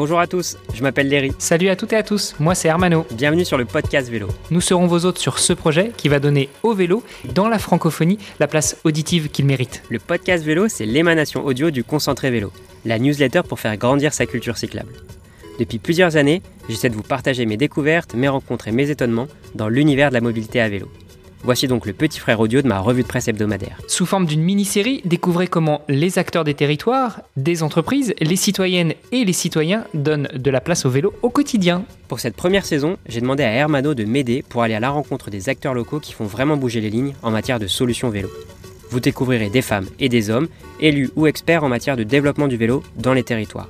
Bonjour à tous, je m'appelle Léry. Salut à toutes et à tous, moi c'est Hermano. Bienvenue sur le podcast vélo. Nous serons vos hôtes sur ce projet qui va donner au vélo, dans la francophonie, la place auditive qu'il mérite. Le podcast vélo, c'est l'émanation audio du concentré vélo, la newsletter pour faire grandir sa culture cyclable. Depuis plusieurs années, j'essaie de vous partager mes découvertes, mes rencontres et mes étonnements dans l'univers de la mobilité à vélo. Voici donc le petit frère audio de ma revue de presse hebdomadaire. Sous forme d'une mini-série, découvrez comment les acteurs des territoires, des entreprises, les citoyennes et les citoyens donnent de la place au vélo au quotidien. Pour cette première saison, j'ai demandé à Hermano de m'aider pour aller à la rencontre des acteurs locaux qui font vraiment bouger les lignes en matière de solutions vélo. Vous découvrirez des femmes et des hommes, élus ou experts en matière de développement du vélo dans les territoires.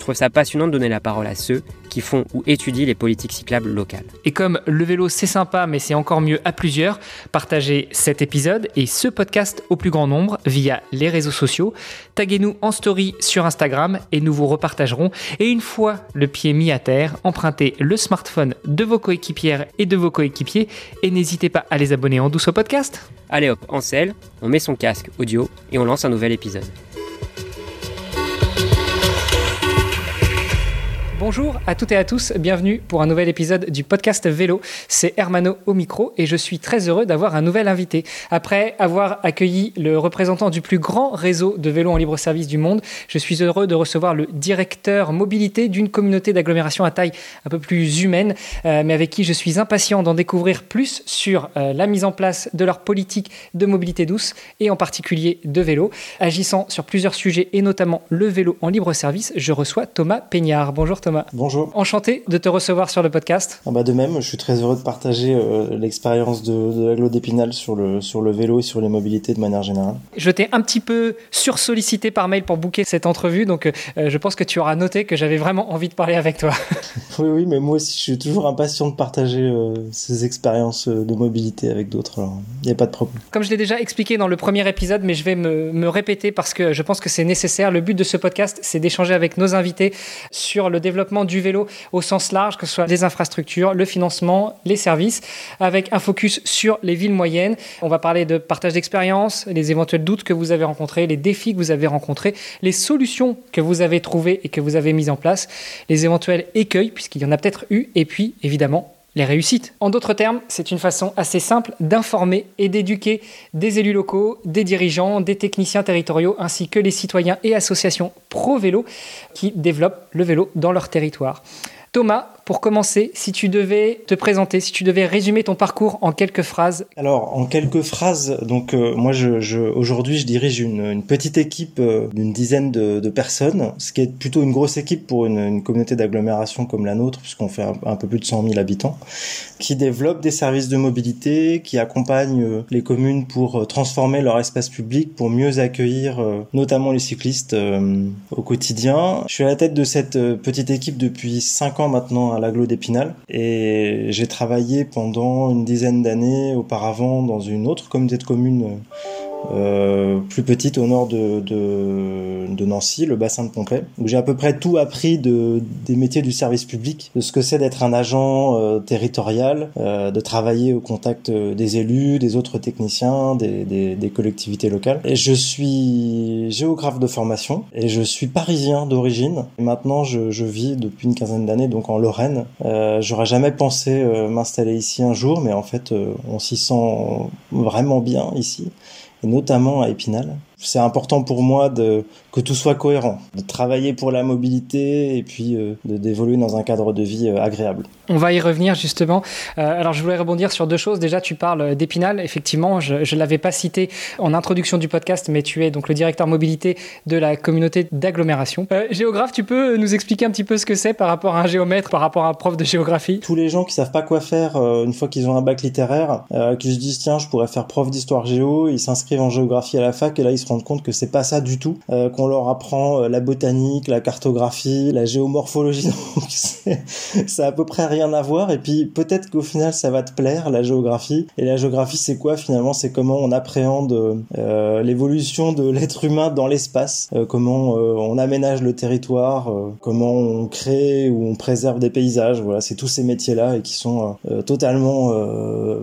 Je trouve ça passionnant de donner la parole à ceux qui font ou étudient les politiques cyclables locales. Et comme le vélo c'est sympa mais c'est encore mieux à plusieurs, partagez cet épisode et ce podcast au plus grand nombre via les réseaux sociaux. Taguez-nous en story sur Instagram et nous vous repartagerons. Et une fois le pied mis à terre, empruntez le smartphone de vos coéquipières et de vos coéquipiers et n'hésitez pas à les abonner en douce au podcast. Allez hop, en selle, on met son casque audio et on lance un nouvel épisode. Bonjour à toutes et à tous, bienvenue pour un nouvel épisode du podcast Vélo. C'est Hermano au micro et je suis très heureux d'avoir un nouvel invité. Après avoir accueilli le représentant du plus grand réseau de vélos en libre service du monde, je suis heureux de recevoir le directeur mobilité d'une communauté d'agglomération à taille un peu plus humaine, euh, mais avec qui je suis impatient d'en découvrir plus sur euh, la mise en place de leur politique de mobilité douce et en particulier de vélo. Agissant sur plusieurs sujets et notamment le vélo en libre service, je reçois Thomas Peignard. Bonjour Thomas. Bonjour. Enchanté de te recevoir sur le podcast. Ah bah de même, je suis très heureux de partager euh, l'expérience de, de l'aglo d'Épinal sur le, sur le vélo et sur les mobilités de manière générale. Je t'ai un petit peu sursollicité par mail pour booker cette entrevue, donc euh, je pense que tu auras noté que j'avais vraiment envie de parler avec toi. oui, oui, mais moi aussi, je suis toujours impatient de partager euh, ces expériences de mobilité avec d'autres, il n'y a pas de problème. Comme je l'ai déjà expliqué dans le premier épisode, mais je vais me, me répéter parce que je pense que c'est nécessaire. Le but de ce podcast, c'est d'échanger avec nos invités sur le développement du vélo au sens large, que ce soit les infrastructures, le financement, les services, avec un focus sur les villes moyennes. On va parler de partage d'expérience, les éventuels doutes que vous avez rencontrés, les défis que vous avez rencontrés, les solutions que vous avez trouvées et que vous avez mises en place, les éventuels écueils, puisqu'il y en a peut-être eu, et puis évidemment les réussites. En d'autres termes, c'est une façon assez simple d'informer et d'éduquer des élus locaux, des dirigeants, des techniciens territoriaux, ainsi que les citoyens et associations pro-vélo qui développent le vélo dans leur territoire. Thomas, pour commencer, si tu devais te présenter, si tu devais résumer ton parcours en quelques phrases. Alors, en quelques phrases, donc euh, moi, aujourd'hui, je dirige une, petite équipe euh, d'une dizaine de, personnes, ce qui est plutôt une grosse équipe pour une, communauté d'agglomération comme la nôtre, puisqu'on fait un, un, peu plus de 100 000 habitants, qui développe des services de mobilité, qui accompagne euh, les communes pour transformer leur espace public, pour mieux accueillir notamment les cyclistes au quotidien. Je suis à la tête de cette petite équipe depuis 5 ans maintenant l'aglo d'Épinal. Et j'ai travaillé pendant une dizaine d'années auparavant dans une autre communauté de communes euh, plus petite au nord de, de, de, Nancy, le bassin de Pompée, où j'ai à peu près tout appris de, des métiers du service public, de ce que c'est d'être un agent euh, territorial, euh, de travailler au contact des élus, des autres techniciens, des, des, des, collectivités locales. Et je suis géographe de formation et je suis parisien d'origine. Maintenant, je, je, vis depuis une quinzaine d'années donc en Lorraine. Euh, J'aurais jamais pensé m'installer ici un jour, mais en fait, on s'y sent vraiment bien ici notamment à Épinal. C'est important pour moi de que tout soit cohérent, de travailler pour la mobilité et puis euh, d'évoluer dans un cadre de vie euh, agréable. On va y revenir justement. Euh, alors je voulais rebondir sur deux choses. Déjà, tu parles d'Épinal. Effectivement, je ne l'avais pas cité en introduction du podcast, mais tu es donc le directeur mobilité de la communauté d'agglomération. Géographe, tu peux nous expliquer un petit peu ce que c'est par rapport à un géomètre, par rapport à un prof de géographie? Tous les gens qui savent pas quoi faire une fois qu'ils ont un bac littéraire, qui se disent tiens, je pourrais faire prof d'histoire géo, ils s'inscrivent en géographie à la fac et là ils se rendent compte que c'est pas ça du tout, euh, qu'on leur apprend la botanique, la cartographie, la géomorphologie. Donc c'est à peu près rien à voir. Et puis peut-être qu'au final ça va te plaire la géographie. Et la géographie c'est quoi finalement? C'est comment on appréhende euh, l'évolution de l'être humain dans l'espace. Euh, comment euh, on aménage le territoire euh, comment on crée ou on préserve des paysages. Voilà c'est tous ces métiers là et qui sont euh, totalement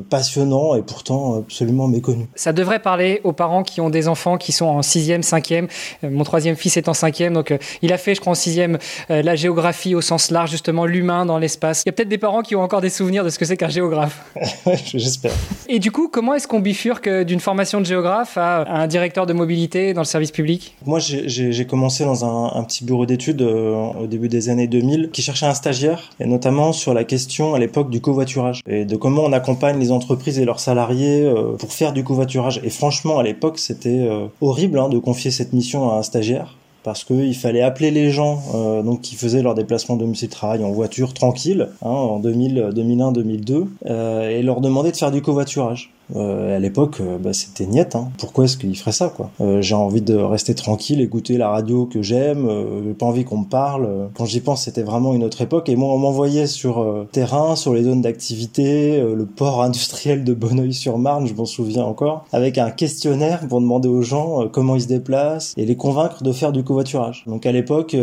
passionnants et pourtant absolument méconnus. Ça devrait parler aux parents qui ont des enfants qui sont en sixième, cinquième. mon troisième fils est en cinquième, donc il a fait, je crois, en sixième la géographie au sens large, justement l'humain dans l'espace. Il y a peut-être des parents qui ont encore des souvenirs de ce que c'est qu'un géographe. J'espère. Et du coup, comment est-ce qu'on bifurque d'une formation de géographe à un directeur de mobilité dans le service public? Moi, j'ai commencé dans un, petit bureau d'études au début des années 2000 qui cherchait un stagiaire, et notamment sur la question à l'époque du covoiturage et de comment on accompagne les entreprises et leurs salariés euh, pour faire du covoiturage. Et franchement, à l'époque, c'était euh, horrible hein, de confier cette mission à un stagiaire parce qu'il fallait appeler les gens euh, donc qui faisaient leur déplacement domicile travail en voiture tranquille hein, en 2000, 2001, 2002 et leur demander de faire du covoiturage. Euh, à l'époque, euh, bah, c'était niette. Hein. Pourquoi est-ce qu'il ferait ça quoi? Euh, J'ai envie de rester tranquille, écouter la radio que j'aime. Euh, pas envie qu'on me parle. Quand j'y pense, c'était vraiment une autre époque. Et moi, on m'envoyait sur terrain, sur les zones d'activité, le port industriel de Bonneuil-sur-Marne, je m'en souviens encore, avec un questionnaire pour demander aux gens comment ils se déplacent et les convaincre de faire du covoiturage. Donc à l'époque,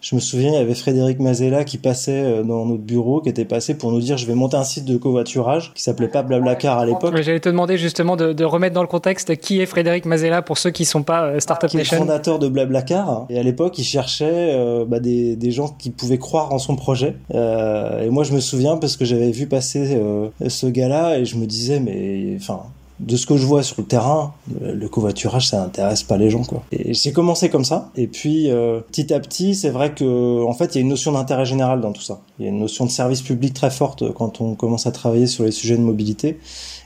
je me souviens, il y avait Frédéric Mazella qui passait dans notre bureau, qui était passé pour nous dire je vais monter un site de covoiturage qui s'appelait pas Blablacar à l'époque j'allais te demander justement de, remettre dans le contexte qui est Frédéric Mazella pour ceux qui ne sont pas euh, Startup qui Nation. Est fondateur de Blablacar. Et à l'époque, il cherchait euh, bah, des, gens qui pouvaient croire en son projet. Euh, et moi, je me souviens parce que j'avais vu passer ce gars-là et je me disais, mais enfin, de ce que je vois sur le terrain, le covoiturage, ça n'intéresse pas les gens, quoi. Et j'ai commencé comme ça. Et puis, petit à petit, c'est vrai que, en fait, il y a une notion d'intérêt général dans tout ça. Il y a une notion de service public très forte quand on commence à travailler sur les sujets de mobilité.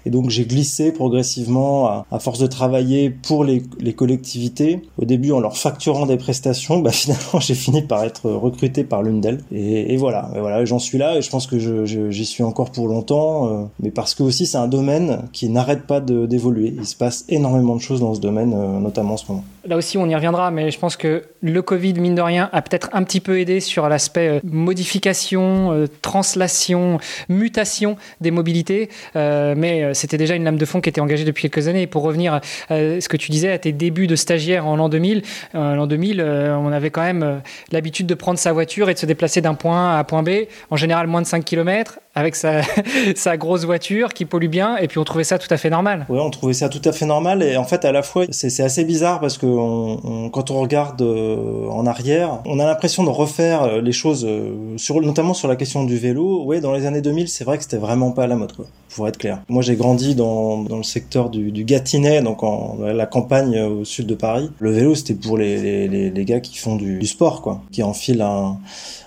Et donc j'ai glissé progressivement à, force de travailler pour les, collectivités. Au début en leur facturant des prestations, bah finalement j'ai fini par être recruté par l'une d'elles. Et, voilà, et voilà, j'en suis là et je pense que j'y suis encore pour longtemps. Euh, mais parce que aussi c'est un domaine qui n'arrête pas d'évoluer. Il se passe énormément de choses dans ce domaine, euh, notamment en ce moment. Là aussi on y reviendra, mais je pense que le Covid mine de rien a peut-être un petit peu aidé sur l'aspect euh, modification, translation, mutation des mobilités. mais c'était déjà une lame de fond qui était engagée depuis quelques années. Et pour revenir à ce que tu disais, à tes débuts de stagiaire en l'an 2000, euh, l'an 2000, euh, on avait quand même euh, l'habitude de prendre sa voiture et de se déplacer d'un point A à point B, en général moins de 5 km, avec sa, sa, grosse voiture qui pollue bien, et puis on trouvait ça tout à fait normal. Oui, on trouvait ça tout à fait normal, et en fait, à la fois, c'est assez bizarre parce que on, quand on regarde euh, en arrière, on a l'impression de refaire euh, les choses, euh, sur, notamment sur la question du vélo. Oui, dans les années 2000, c'est vrai que c'était vraiment pas à la mode, quoi, pour être clair. Moi, j'ai grandi dans, dans le secteur du, du Gâtinais, donc en la campagne au sud de Paris. Le vélo, c'était pour les, les, les, gars qui font du, du sport, quoi, qui enfilent un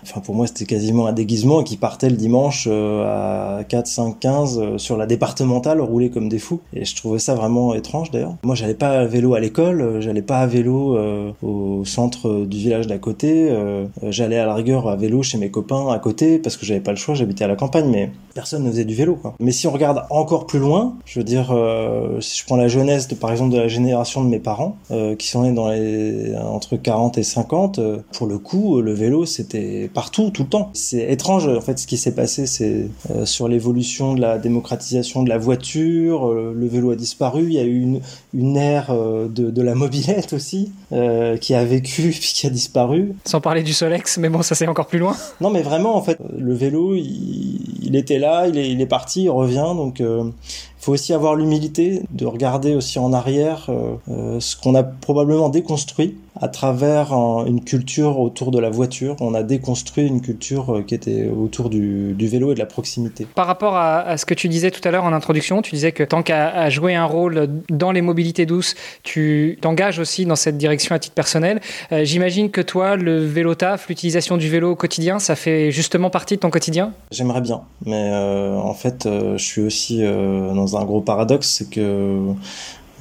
enfin pour moi c'était quasiment un déguisement et qui partait le dimanche euh, à 4, 5, 15 sur la départementale rouler comme des fous et je trouvais ça vraiment étrange d'ailleurs. Moi j'allais pas à vélo à l'école, euh, j'allais pas à vélo euh, au centre du village d'à côté, j'allais à la rigueur à vélo chez mes copains à côté parce que j'avais pas le choix, j'habitais à la campagne mais personne ne faisait du vélo quoi. Mais si on regarde encore plus loin, je veux dire si je prends la jeunesse de par exemple de la génération de mes parents qui sont nés dans les entre 40 et 50, pour le coup le vélo c'était partout, tout le temps. C'est étrange en fait ce qui s'est passé, c'est euh, sur l'évolution de la démocratisation de la voiture, euh, le vélo a disparu, il y a eu une, une ère euh, de, de, la mobilette aussi qui a vécu puis qui a disparu. Sans parler du Solex, mais bon ça c'est encore plus loin. Non mais vraiment en fait le vélo il, il était là, il est, il est parti, il revient donc il faut aussi avoir l'humilité de regarder aussi en arrière euh, euh, ce qu'on a probablement déconstruit à travers une culture autour de la voiture. On a déconstruit une culture euh, qui était autour du, vélo et de la proximité. Par rapport à, ce que tu disais tout à l'heure en introduction, tu disais que tant qu'à jouer un rôle dans les mobilités douces, tu t'engages aussi dans cette direction à titre personnel. J'imagine que toi, le vélo taf, l'utilisation du vélo au quotidien, ça fait justement partie de ton quotidien? J'aimerais bien, mais en fait, je suis aussi dans un gros paradoxe, c'est que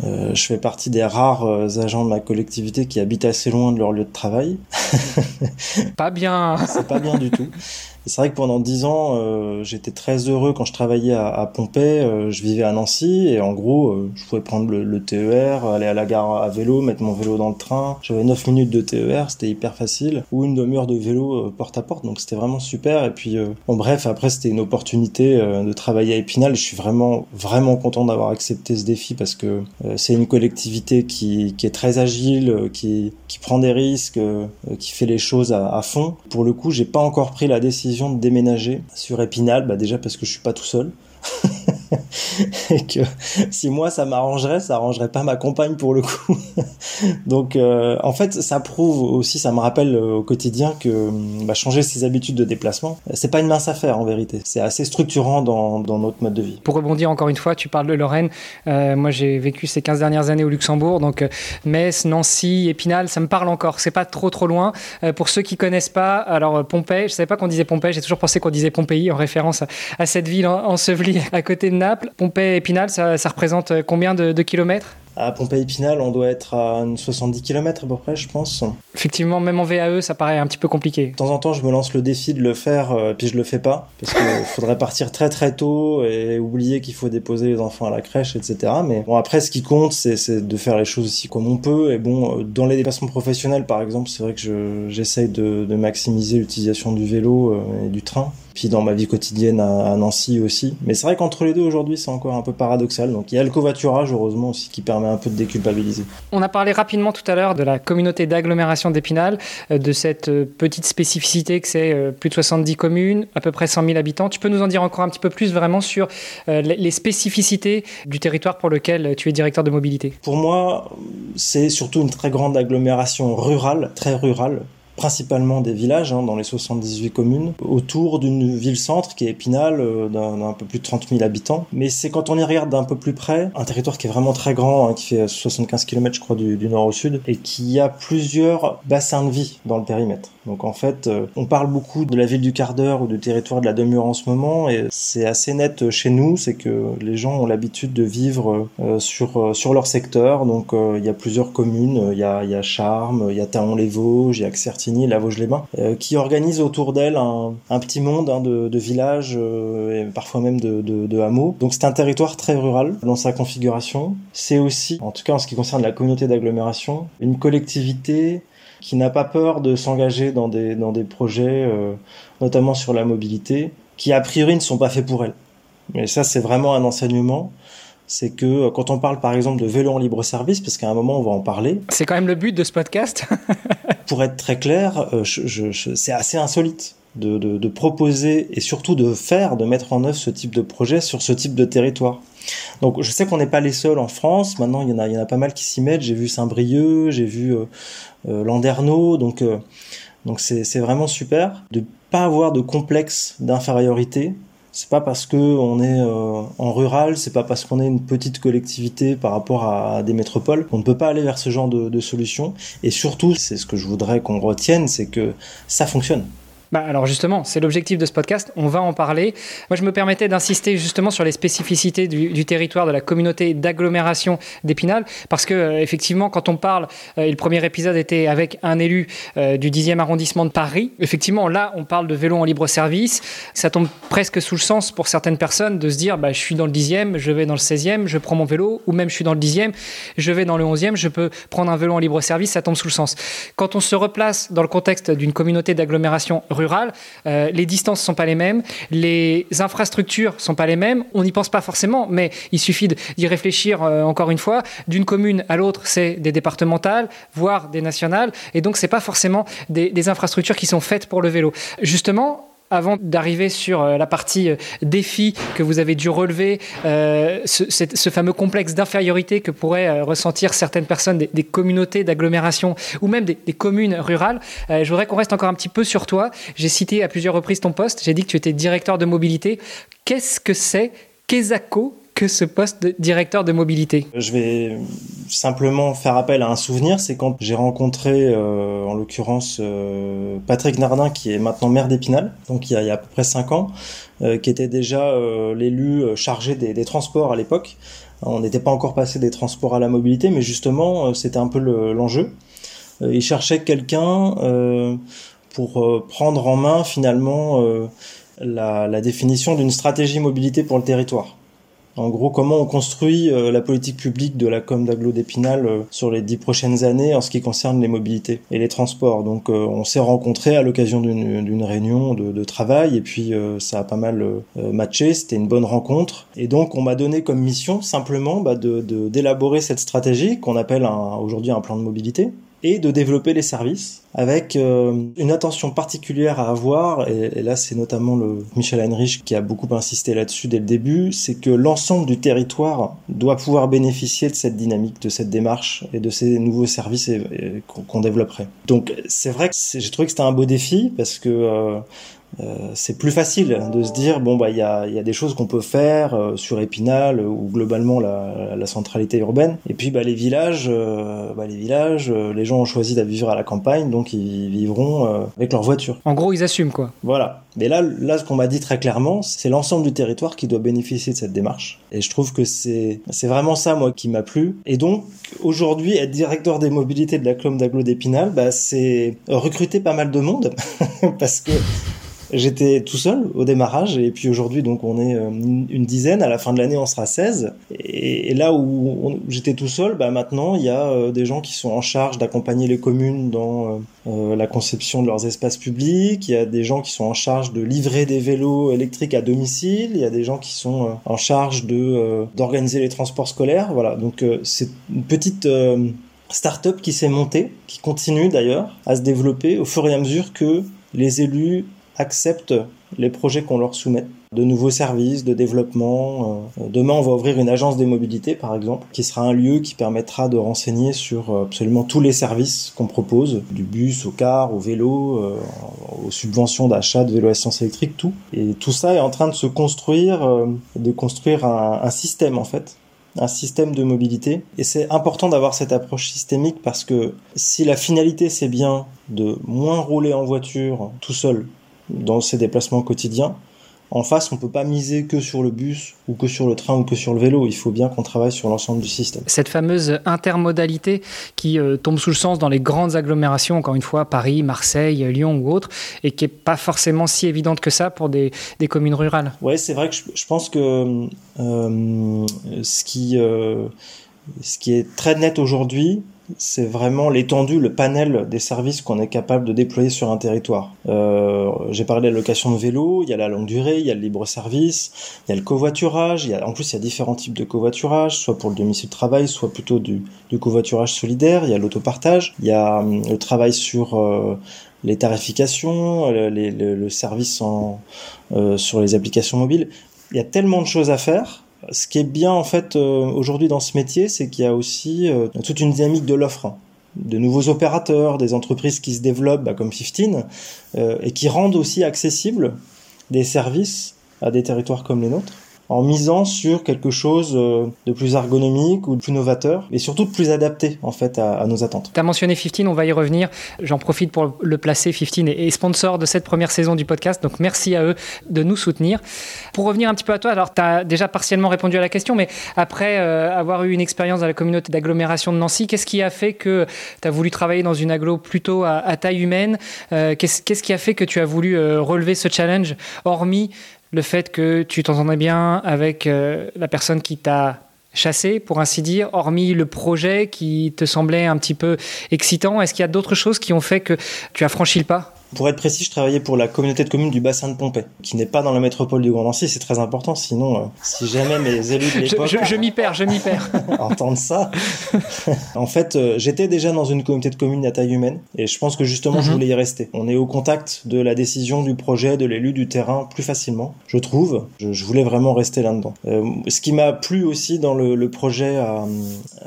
euh, je fais partie des rares euh, agents de ma collectivité qui habitent assez loin de leur lieu de travail. pas bien. c'est pas bien du tout c'est vrai que pendant dix ans, euh, j'étais très heureux quand je travaillais à, à. Euh, je vivais à Nancy et en gros, euh, je pouvais prendre le, TER, aller à la gare à vélo, mettre mon vélo dans le train. J'avais 9 minutes de TER, c'était hyper facile. Ou une demi-heure de vélo porte à porte, donc c'était vraiment super. Et puis, bon bref, après c'était une opportunité de travailler à Épinal. Je suis vraiment, vraiment content d'avoir accepté ce défi parce que c'est une collectivité qui, est très agile, qui, qui prend des risques, qui fait les choses à, à fond. Pour le coup, j'ai pas encore pris la décision de déménager sur Épinal, bah déjà parce que je suis pas tout seul. et que si moi ça m'arrangerait, ça arrangerait pas ma compagne pour le coup. Donc euh, en fait, ça prouve aussi, ça me rappelle au quotidien que bah, changer ses habitudes de déplacement, c'est pas une mince affaire en vérité. C'est assez structurant dans, notre mode de vie. Pour rebondir encore une fois, tu parles de Lorraine. Euh, moi, j'ai vécu ces 15 dernières années au Luxembourg, donc euh, Metz, Nancy, Épinal, ça me parle encore. C'est pas trop trop loin. pour ceux qui connaissent pas, alors Pompey, je savais pas qu'on disait Pompey, j'ai toujours pensé qu'on disait Pompéi en référence à, cette ville ensevelie à côté de Naples. Pompey, Épinal, ça, représente combien de, de kilomètres? À Pompéi-Pinal, on doit être à 70 km à peu près, je pense. Effectivement, même en VAE, ça paraît un petit peu compliqué. De temps en temps, je me lance le défi de le faire, euh, puis je le fais pas, parce qu'il faudrait partir très très tôt et oublier qu'il faut déposer les enfants à la crèche, etc. Mais bon, après, ce qui compte, c'est de faire les choses aussi comme on peut. Et bon, euh, dans les déplacements professionnels, par exemple, c'est vrai que j'essaye de, de, maximiser l'utilisation du vélo euh, et du train puis dans ma vie quotidienne à, Nancy aussi. Mais c'est vrai qu'entre les deux aujourd'hui, c'est encore un peu paradoxal. Donc il y a le covoiturage, heureusement aussi, qui permet un peu de déculpabiliser. On a parlé rapidement tout à l'heure de la communauté d'agglomération d'Épinal, euh, de cette euh, petite spécificité que c'est euh, plus de 70 communes, à peu près 100 000 habitants. Tu peux nous en dire encore un petit peu plus vraiment sur les spécificités du territoire pour lequel tu es directeur de mobilité? Pour moi, c'est surtout une très grande agglomération rurale, très rurale, principalement des villages hein, dans les 78 communes, autour d'une ville-centre qui est Épinal, euh, d'un peu plus de 30 000 habitants. Mais c'est quand on y regarde d'un peu plus près, un territoire qui est vraiment très grand, hein, qui fait 75 km je crois du, du, nord au sud, et qui a plusieurs bassins de vie dans le périmètre. Donc en fait, euh, on parle beaucoup de la ville du quart d'heure ou du territoire de la demi-heure en ce moment, et c'est assez net chez nous, c'est que les gens ont l'habitude de vivre euh, sur sur leur secteur. Donc il y a plusieurs communes, il y a, y a Charmes, il y a Taon-les-Vosges, il y a Certi la Vosges-les-Bains, euh, qui organise autour d'elle un, petit monde hein, de, villages euh, et parfois même de, hameaux. Donc c'est un territoire très rural dans sa configuration. C'est aussi, en tout cas en ce qui concerne la communauté d'agglomération, une collectivité qui n'a pas peur de s'engager dans des, dans des projets, euh, notamment sur la mobilité, qui a priori ne sont pas faits pour elle. Mais ça, c'est vraiment un enseignement c'est que euh, quand on parle par exemple de vélo en libre service, parce qu'à un moment on va en parler. C'est quand même le but de ce podcast. pour être très clair, euh, c'est assez insolite. De, proposer et surtout de faire, de mettre en œuvre ce type de projet sur ce type de territoire. Donc je sais qu'on n'est pas les seuls en France, maintenant il y en a, pas mal qui s'y mettent, j'ai vu Saint-Brieuc, j'ai vu euh, euh Landerneau, donc donc c'est vraiment super de pas avoir de complexe d'infériorité, c'est pas parce que on est euh, en rural, c'est pas parce qu'on est une petite collectivité par rapport à, des métropoles qu'on ne peut pas aller vers ce genre de, de solution. Et surtout, c'est ce que je voudrais qu'on retienne, c'est que ça fonctionne. Bah, alors justement, c'est l'objectif de ce podcast, on va en parler. Moi je me permettais d'insister justement sur les spécificités du, territoire de la communauté d'agglomération d'Épinal, parce que euh, effectivement quand on parle, euh, le premier épisode était avec un élu euh, du 10e arrondissement de Paris, effectivement là on parle de vélo en libre service, ça tombe presque sous le sens pour certaines personnes de se dire bah, je suis dans le 10e, je vais dans le 16e, je prends mon vélo, ou même je suis dans le 10e, je vais dans le 11e, je peux prendre un vélo en libre service, ça tombe sous le sens. Quand on se replace dans le contexte d'une communauté d'agglomération rural, euh, les distances sont pas les mêmes, les infrastructures sont pas les mêmes. On n'y pense pas forcément, mais il suffit d'y réfléchir euh, encore une fois. D'une commune à l'autre, c'est des départementales, voire des nationales, et donc c'est pas forcément des infrastructures qui sont faites pour le vélo. Justement, avant d'arriver sur euh, la partie euh, défi que vous avez dû relever, euh, ce, fameux complexe d'infériorité que pourraient ressentir certaines personnes des, communautés d'agglomération ou même des, communes rurales, je voudrais qu'on reste encore un petit peu sur toi. J'ai cité à plusieurs reprises ton poste, j'ai dit que tu étais directeur de mobilité. Qu'est-ce que c'est Kesako que ce poste de directeur de mobilité Je vais simplement faire appel à un souvenir, c'est quand j'ai rencontré, euh, en l'occurrence, euh, Patrick Nardin, qui est maintenant maire d'Épinal, donc il y, a, à peu près cinq ans, euh, qui était déjà l'élu chargé des, transports à l'époque. On n'était pas encore passé des transports à la mobilité, mais justement, c'était un peu l'enjeu. il cherchait quelqu'un pour prendre en main finalement la, la définition d'une stratégie mobilité pour le territoire. En gros, comment on construit euh, la politique publique de la com d'Aglo d'Épinal euh, sur les dix prochaines années en ce qui concerne les mobilités et les transports. Donc, euh, on s'est rencontrés à l'occasion d'une réunion de, travail et puis ça a pas mal matché. C'était une bonne rencontre. Et donc, on m'a donné comme mission simplement bah, d'élaborer cette stratégie qu'on appelle aujourd'hui un plan de mobilité et de développer les services avec euh, une attention particulière à avoir, et, là c'est notamment le Michel Heinrich qui a beaucoup insisté là-dessus dès le début, c'est que l'ensemble du territoire doit pouvoir bénéficier de cette dynamique, de cette démarche et de ces nouveaux services qu'on développerait. Donc c'est vrai que j'ai trouvé que c'était un beau défi parce que euh, euh, c'est plus facile de se dire bon bah il y a, y a, des choses qu'on peut faire euh, sur Épinal ou globalement la, la, centralité urbaine. Et puis bah les villages euh, bah, les villages les gens ont choisi de vivre à la campagne donc ils vivront avec leur voiture. En gros ils assument quoi. Voilà. Mais là là ce qu'on m'a dit très clairement c'est l'ensemble du territoire qui doit bénéficier de cette démarche. Et je trouve que c'est c'est vraiment ça moi qui m'a plu. Et donc aujourd'hui être directeur des mobilités de la Clom d'Aglo d'Épinal bah c'est recruter pas mal de monde parce que J'étais tout seul au démarrage et puis aujourd'hui donc on est euh, une dizaine. À la fin de l'année on sera 16. Et, là où j'étais tout seul, bah maintenant il y a euh, des gens qui sont en charge d'accompagner les communes dans euh, la conception de leurs espaces publics. Il y a des gens qui sont en charge de livrer des vélos électriques à domicile. Il y a des gens qui sont en charge d'organiser les transports scolaires. Voilà donc c'est une petite start-up qui s'est montée, qui continue d'ailleurs à se développer au fur et à mesure que les élus acceptent les projets qu'on leur soumet, de nouveaux services, de développement. Euh, demain, on va ouvrir une agence des mobilités, par exemple, qui sera un lieu qui permettra de renseigner sur euh, absolument tous les services qu'on propose, du bus au car, au vélo, euh, aux subventions d'achat de vélos à essence électrique, tout. Et tout ça est en train de se construire, de construire un, un système, en fait, un système de mobilité. Et c'est important d'avoir cette approche systémique parce que si la finalité c'est bien de moins rouler en voiture tout seul dans ses déplacements quotidiens. En face, on peut pas miser que sur le bus ou que sur le train ou que sur le vélo. Il faut bien qu'on travaille sur l'ensemble du système. Cette fameuse intermodalité qui euh, tombe sous le sens dans les grandes agglomérations, encore une fois, Paris, Marseille, Lyon ou autres, et qui est pas forcément si évidente que ça pour des, des communes rurales. Ouais, c'est vrai que je, pense que euh, ce qui euh, ce qui est très net aujourd'hui, c'est vraiment l'étendue, le panel des services qu'on est capable de déployer sur un territoire. Euh, J'ai parlé de la location de vélo, il y a la longue durée, il y a le libre-service, il y a le covoiturage, il y a, en plus il y a différents types de covoiturage, soit pour le domicile de travail, soit plutôt du, du covoiturage solidaire, il y a l'autopartage, il y a hum, le travail sur euh, les tarifications, le, le, service en, euh, sur les applications mobiles. Il y a tellement de choses à faire ce qui est bien en fait euh, aujourd'hui dans ce métier, c'est qu'il y a aussi euh, toute une dynamique de l'offre. De nouveaux opérateurs, des entreprises qui se développent bah, comme 15 euh, et qui rendent aussi accessibles des services à des territoires comme les nôtres en misant sur quelque chose euh, de plus ergonomique ou de plus novateur et surtout de plus adapté en fait à, nos attentes. Tu as mentionné 15, on va y revenir. J'en profite pour le placer. 15 est sponsor de cette première saison du podcast, donc merci à eux de nous soutenir. Pour revenir un petit peu à toi, alors tu as déjà partiellement répondu à la question, mais après euh, avoir eu une expérience dans la communauté d'agglomération de Nancy, qu'est-ce qui a fait que tu as voulu travailler dans une agglo plutôt à, taille humaine? Euh, Qu'est-ce qui a fait que tu as voulu relever ce challenge, hormis le fait que tu t'entendais bien avec euh, la personne qui t'a chassé, pour ainsi dire, hormis le projet qui te semblait un petit peu excitant Est-ce qu'il y a d'autres choses qui ont fait que tu as franchi le pas? Pour être précis, je travaillais pour la communauté de communes du bassin de Pompée, qui n'est pas dans la métropole du Grand Nancy. C'est très important, sinon, euh, si jamais mes élus de l'époque... Je, m'y perds, je m'y perds. entendent ça. en fait, euh, j'étais déjà dans une communauté de communes à taille humaine, et je pense que justement, je mhm. voulais y rester. On est au contact de la décision, du projet, de l'élu, du terrain, plus facilement, je trouve. Je, voulais vraiment rester là-dedans. Euh, ce qui m'a plu aussi dans le, le projet à,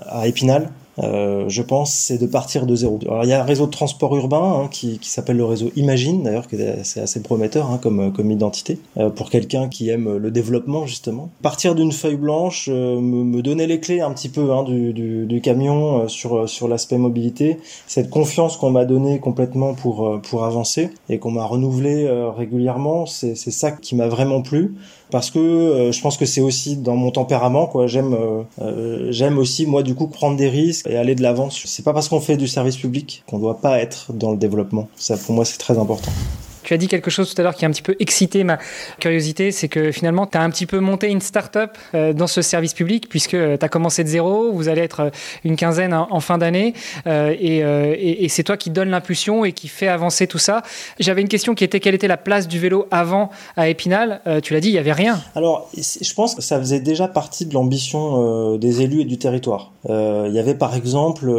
à Épinal, euh, je pense, c'est de partir de zéro. Alors, il y a un réseau de transport urbain hein, qui, qui s'appelle le réseau Imagine, d'ailleurs, qui est assez, prometteur hein, comme, comme identité, euh, pour quelqu'un qui aime le développement, justement. Partir d'une feuille blanche, euh, me, me, donner les clés un petit peu hein, du, du, du, camion euh, sur, sur l'aspect mobilité, cette confiance qu'on m'a donnée complètement pour, pour avancer et qu'on m'a renouvelé régulièrement, c'est ça qui m'a vraiment plu parce que euh, je pense que c'est aussi dans mon tempérament quoi. J'aime euh, euh, j'aime aussi moi du coup prendre des risques et aller de l'avant c'est pas parce qu'on fait du service public qu'on doit pas être dans le développement. Ça pour moi c'est très important Tu as dit quelque chose tout à l'heure qui a un petit peu excité ma curiosité, c'est que finalement, tu as un petit peu monté une start-up euh, dans ce service public, puisque tu as commencé de zéro, vous allez être une quinzaine en fin d'année, et, et c'est toi qui donne l'impulsion et qui fait avancer tout ça. J'avais une question qui était quelle était la place du vélo avant à Épinal? Tu l'as dit, il n'y avait rien. Alors, je pense que ça faisait déjà partie de l'ambition des élus et du territoire. il y avait par exemple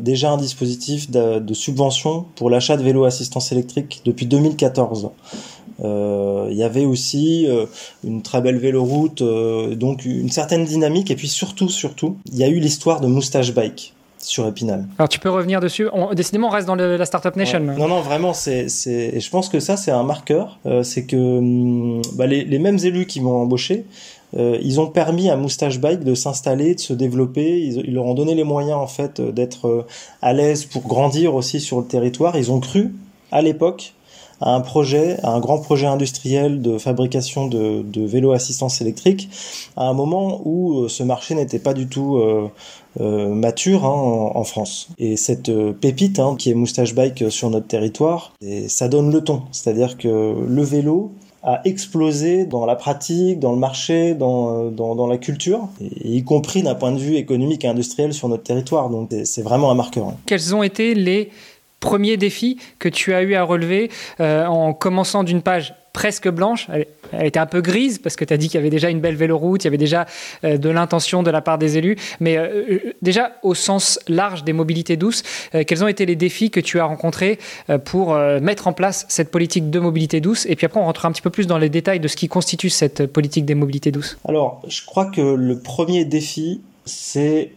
déjà un dispositif de, subvention pour l'achat de vélos assistance électrique depuis 2014. Euh, il y avait aussi euh, une très belle véloroute, euh, donc une certaine dynamique. Et puis surtout, surtout, il y a eu l'histoire de Moustache Bike sur Épinal. Alors tu peux revenir dessus. On, décidément, on reste dans la Startup Nation. Non, non, vraiment, c'est, c'est, je pense que ça, c'est un marqueur. c'est que hum, bah, les, les, mêmes élus qui m'ont embauché euh, ils ont permis à Moustache Bike de s'installer, de se développer. Ils, leur ont donné les moyens en fait d'être à l'aise pour grandir aussi sur le territoire. Ils ont cru à l'époque à un projet, à un grand projet industriel de fabrication de, de vélos assistance électrique, à un moment où euh, ce marché n'était pas du tout euh, mature hein, en, France. Et cette pépite hein, qui est Moustache Bike sur notre territoire, et ça donne le ton. C'est-à-dire que le vélo, a explosé dans la pratique, dans le marché, dans, euh, la culture, y compris d'un point de vue économique et industriel sur notre territoire. Donc c'est vraiment un marqueur. Hein. Quels ont été les premiers défis que tu as eu à relever euh, en commençant d'une page presque blanche. Elle, était un peu grise parce que tu as dit qu'il y avait déjà une belle véloroute, il y avait déjà euh, de l'intention de la part des élus. Mais euh, déjà, au sens large des mobilités douces, quels ont été les défis que tu as rencontrés pour mettre en place cette politique de mobilité douce? Et puis après, on rentrera un petit peu plus dans les détails de ce qui constitue cette politique des mobilités douces. Alors, je crois que le premier défi, c'est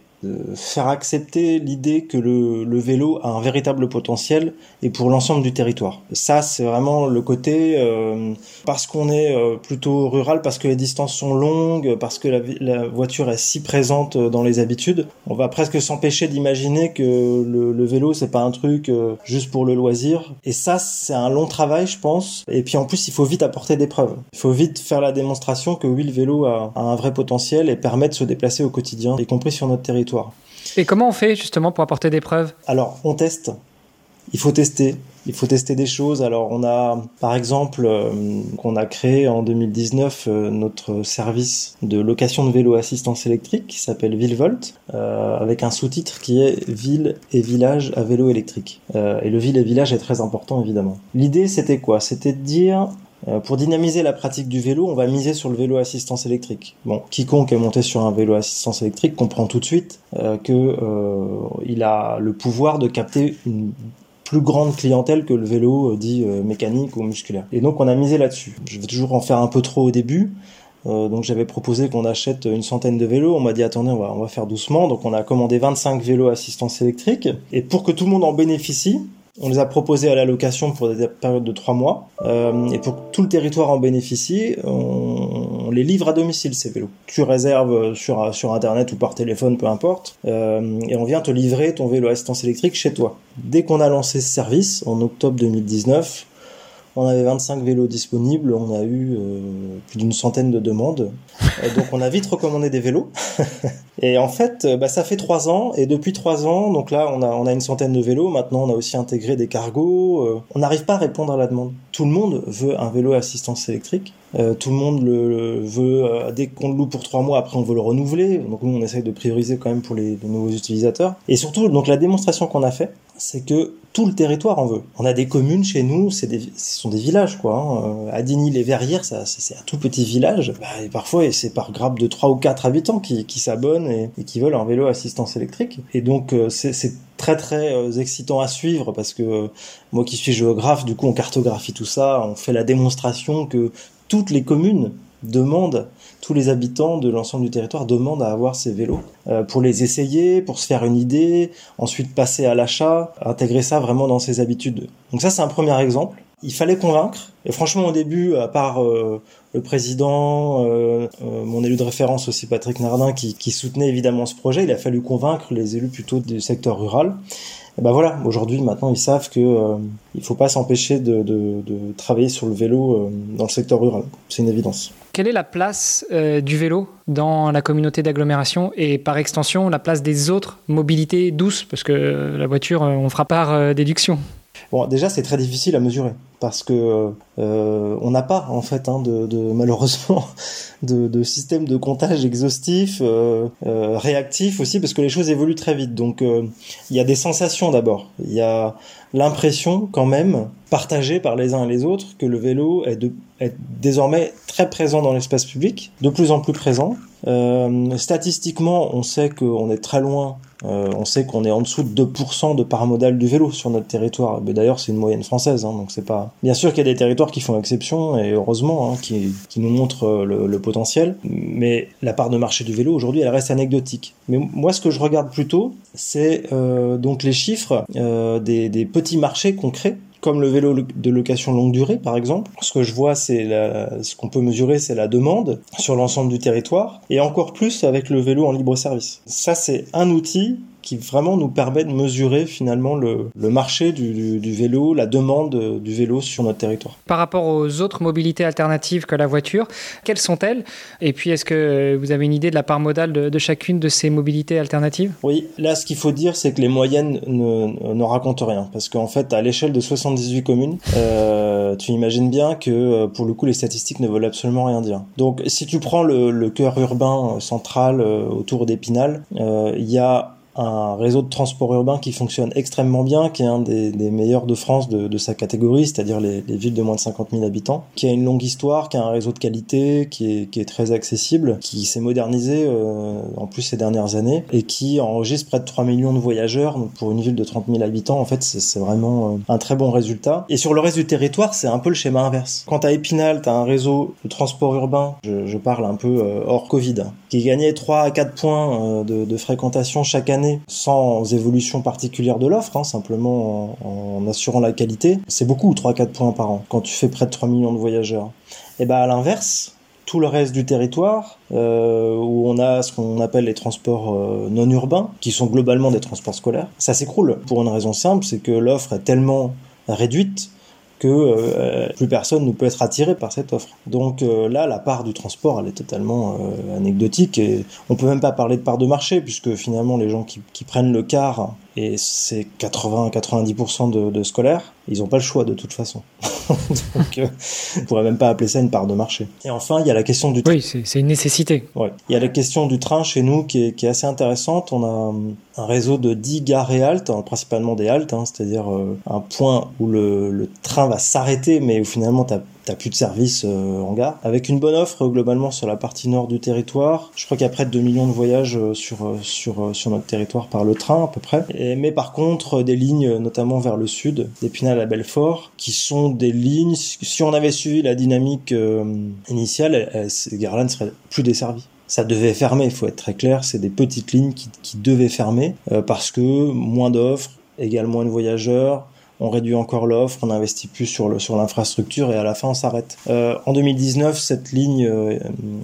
faire accepter l'idée que le, vélo a un véritable potentiel et pour l'ensemble du territoire. Ça, c'est vraiment le côté euh, parce qu'on est euh, plutôt rural, parce que les distances sont longues, parce que la, voiture est si présente dans les habitudes, on va presque s'empêcher d'imaginer que le, le vélo c'est pas un truc euh, juste pour le loisir. Et ça, c'est un long travail, je pense. Et puis en plus, il faut vite apporter des preuves. Il faut vite faire la démonstration que oui, le vélo a un vrai potentiel et permet de se déplacer au quotidien, y compris sur notre territoire. Et comment on fait justement pour apporter des preuves? Alors, on teste. Il faut tester. Il faut tester des choses. Alors, on a, par exemple, euh, qu'on a créé en 2019 euh, notre service de location de vélo assistance électrique qui s'appelle Villevolt, euh, avec un sous-titre qui est Ville et village à vélo électrique. et le ville et village est très important, évidemment. L'idée, c'était quoi? C'était de dire, euh, pour dynamiser la pratique du vélo, on va miser sur le vélo assistance électrique. Bon, quiconque est monté sur un vélo assistance électrique comprend tout de suite euh, que euh, il a le pouvoir de capter une plus grande clientèle que le vélo euh, dit mécanique ou musculaire. Et donc on a misé là-dessus. Je vais toujours en faire un peu trop au début. donc j'avais proposé qu'on achète une centaine de vélos. On m'a dit attendez, on va, on va faire doucement. Donc on a commandé 25 vélos assistance électrique. Et pour que tout le monde en bénéficie, on les a proposés à la location pour des périodes de trois mois. Euh, et pour que tout le territoire en bénéficie, on, les livre à domicile, ces vélos. Tu réserves sur, sur Internet ou par téléphone, peu importe. Euh, et on vient te livrer ton vélo assistance électrique chez toi. Dès qu'on a lancé ce service, en octobre 2019, on avait 25 vélos disponibles, on a eu euh, plus d'une centaine de demandes. donc on a vite recommandé des vélos. et en fait, euh, bah, ça fait trois ans. Et depuis trois ans, donc là, on a, on a une centaine de vélos. Maintenant, on a aussi intégré des cargos. Euh, on n'arrive pas à répondre à la demande. Tout le monde veut un vélo à assistance électrique. tout le monde le, veut. dès qu'on le loue pour trois mois, après on veut le renouveler. Donc nous, on essaye de prioriser quand même pour les, les nouveaux utilisateurs. Et surtout, donc la démonstration qu'on a fait, c'est que tout le territoire en veut. On a des communes chez nous, c'est des, ce sont des villages quoi. Hein. Adigny les Verrières, ça, c'est un tout petit village. Bah, et parfois, c'est par grappe de trois ou quatre habitants qui, qui s'abonnent et, qui veulent un vélo assistance électrique. Et donc euh, c'est très très euh, excitant à suivre parce que euh, moi qui suis géographe, du coup on cartographie tout ça, on fait la démonstration que toutes les communes demandent tous les habitants de l'ensemble du territoire demandent à avoir ces vélos euh, pour les essayer, pour se faire une idée, ensuite passer à l'achat, intégrer ça vraiment dans ses habitudes. Donc ça c'est un premier exemple. Il fallait convaincre. Et franchement au début, à part euh, le président, euh, mon élu de référence aussi Patrick Nardin qui, qui soutenait évidemment ce projet, il a fallu convaincre les élus plutôt du secteur rural. Ben voilà, aujourd'hui, maintenant, ils savent que euh, il faut pas s'empêcher de, travailler sur le vélo euh, dans le secteur rural. C'est une évidence. Quelle est la place euh, du vélo dans la communauté d'agglomération et par extension la place des autres mobilités douces? Parce que la voiture, on fera par déduction. Bon, déjà, c'est très difficile à mesurer parce que euh, on n'a pas en fait hein, de, de, malheureusement de, de, système de comptage exhaustif, euh, euh, réactif aussi parce que les choses évoluent très vite. Donc euh, il y a des sensations d'abord, il y a l'impression quand même partagée par les uns et les autres que le vélo est, de, est désormais très présent dans l'espace public, de plus en plus présent. Euh, statistiquement, on sait qu'on est très loin euh, on sait qu'on est en dessous de 2% de part modale du vélo sur notre territoire. Mais d'ailleurs, c'est une moyenne française, hein, donc c'est pas. Bien sûr qu'il y a des territoires qui font exception et heureusement, hein, qui, qui, nous montrent euh, le, le, potentiel. Mais la part de marché du vélo aujourd'hui, elle reste anecdotique. Mais moi, ce que je regarde plutôt, c'est euh, donc les chiffres euh, des, des petits marchés concrets comme le vélo de location longue durée par exemple. Ce que je vois, c'est ce qu'on peut mesurer, c'est la demande sur l'ensemble du territoire, et encore plus avec le vélo en libre service. Ça, c'est un outil qui vraiment nous permet de mesurer finalement le, le marché du, du, vélo, la demande du vélo sur notre territoire. Par rapport aux autres mobilités alternatives que la voiture, quelles sont-elles? Et puis est-ce que vous avez une idée de la part modale de, de chacune de ces mobilités alternatives? Oui, là ce qu'il faut dire c'est que les moyennes ne, ne racontent rien parce qu'en fait à l'échelle de 78 communes, euh, tu imagines bien que euh, pour le coup les statistiques ne veulent absolument rien dire. Donc si tu prends le, le cœur urbain central euh, autour d'Épinal, euh, il y a un réseau de transport urbain qui fonctionne extrêmement bien, qui est un des, meilleurs de France de, sa catégorie, c'est-à-dire les, les, villes de moins de 50 000 habitants, qui a une longue histoire, qui a un réseau de qualité, qui est, très accessible, qui s'est modernisé euh, en plus ces dernières années et qui enregistre près de 3 millions de voyageurs. Donc pour une ville de 30 000 habitants, en fait, c'est vraiment euh, un très bon résultat. Et sur le reste du territoire, c'est un peu le schéma inverse. Quand à Épinal, tu un réseau de transport urbain, je, parle un peu euh, hors Covid, qui gagnait 3 à 4 points euh, de fréquentation chaque année sans évolution particulière de l'offre, hein, simplement en, assurant la qualité, c'est beaucoup, 3-4 points par an, quand tu fais près de 3 millions de voyageurs. Et ben à l'inverse, tout le reste du territoire, euh, où on a ce qu'on appelle les transports euh, non urbains, qui sont globalement des transports scolaires, ça s'écroule pour une raison simple, c'est que l'offre est tellement réduite que euh, plus personne ne peut être attiré par cette offre. Donc euh, là, la part du transport, elle est totalement euh, anecdotique et on peut même pas parler de part de marché puisque finalement les gens qui, qui prennent le car et c'est 80-90% de, de, scolaires, ils n'ont pas le choix de toute façon. Donc, euh, on pourrait même pas appeler ça une part de marché. Et enfin, il y a la question du train. Oui, c'est une nécessité. Ouais. Il y a la question du train chez nous qui est, qui est assez intéressante. On a un réseau de 10 gares et haltes, hein, principalement des haltes, hein, c'est-à-dire euh, un point où le, le train va s'arrêter, mais où finalement tu t'as plus de service euh, en gare. Avec une bonne offre globalement sur la partie nord du territoire. Je crois qu'il y a près de 2 millions de voyages euh, sur, euh, sur, sur notre territoire par le train à peu près. Et, mais par contre, des lignes notamment vers le sud, d'Épinal à Belfort, qui sont des lignes, si on avait suivi la dynamique euh, initiale, ces gares-là ne seraient plus desservies ça devait fermer, il faut être très clair, c'est des petites lignes qui, qui devaient fermer euh, parce que moins d'offres, égale moins de voyageurs, on réduit encore l'offre, on investit plus sur le sur l'infrastructure et à la fin on s'arrête. Euh, en 2019, cette ligne euh,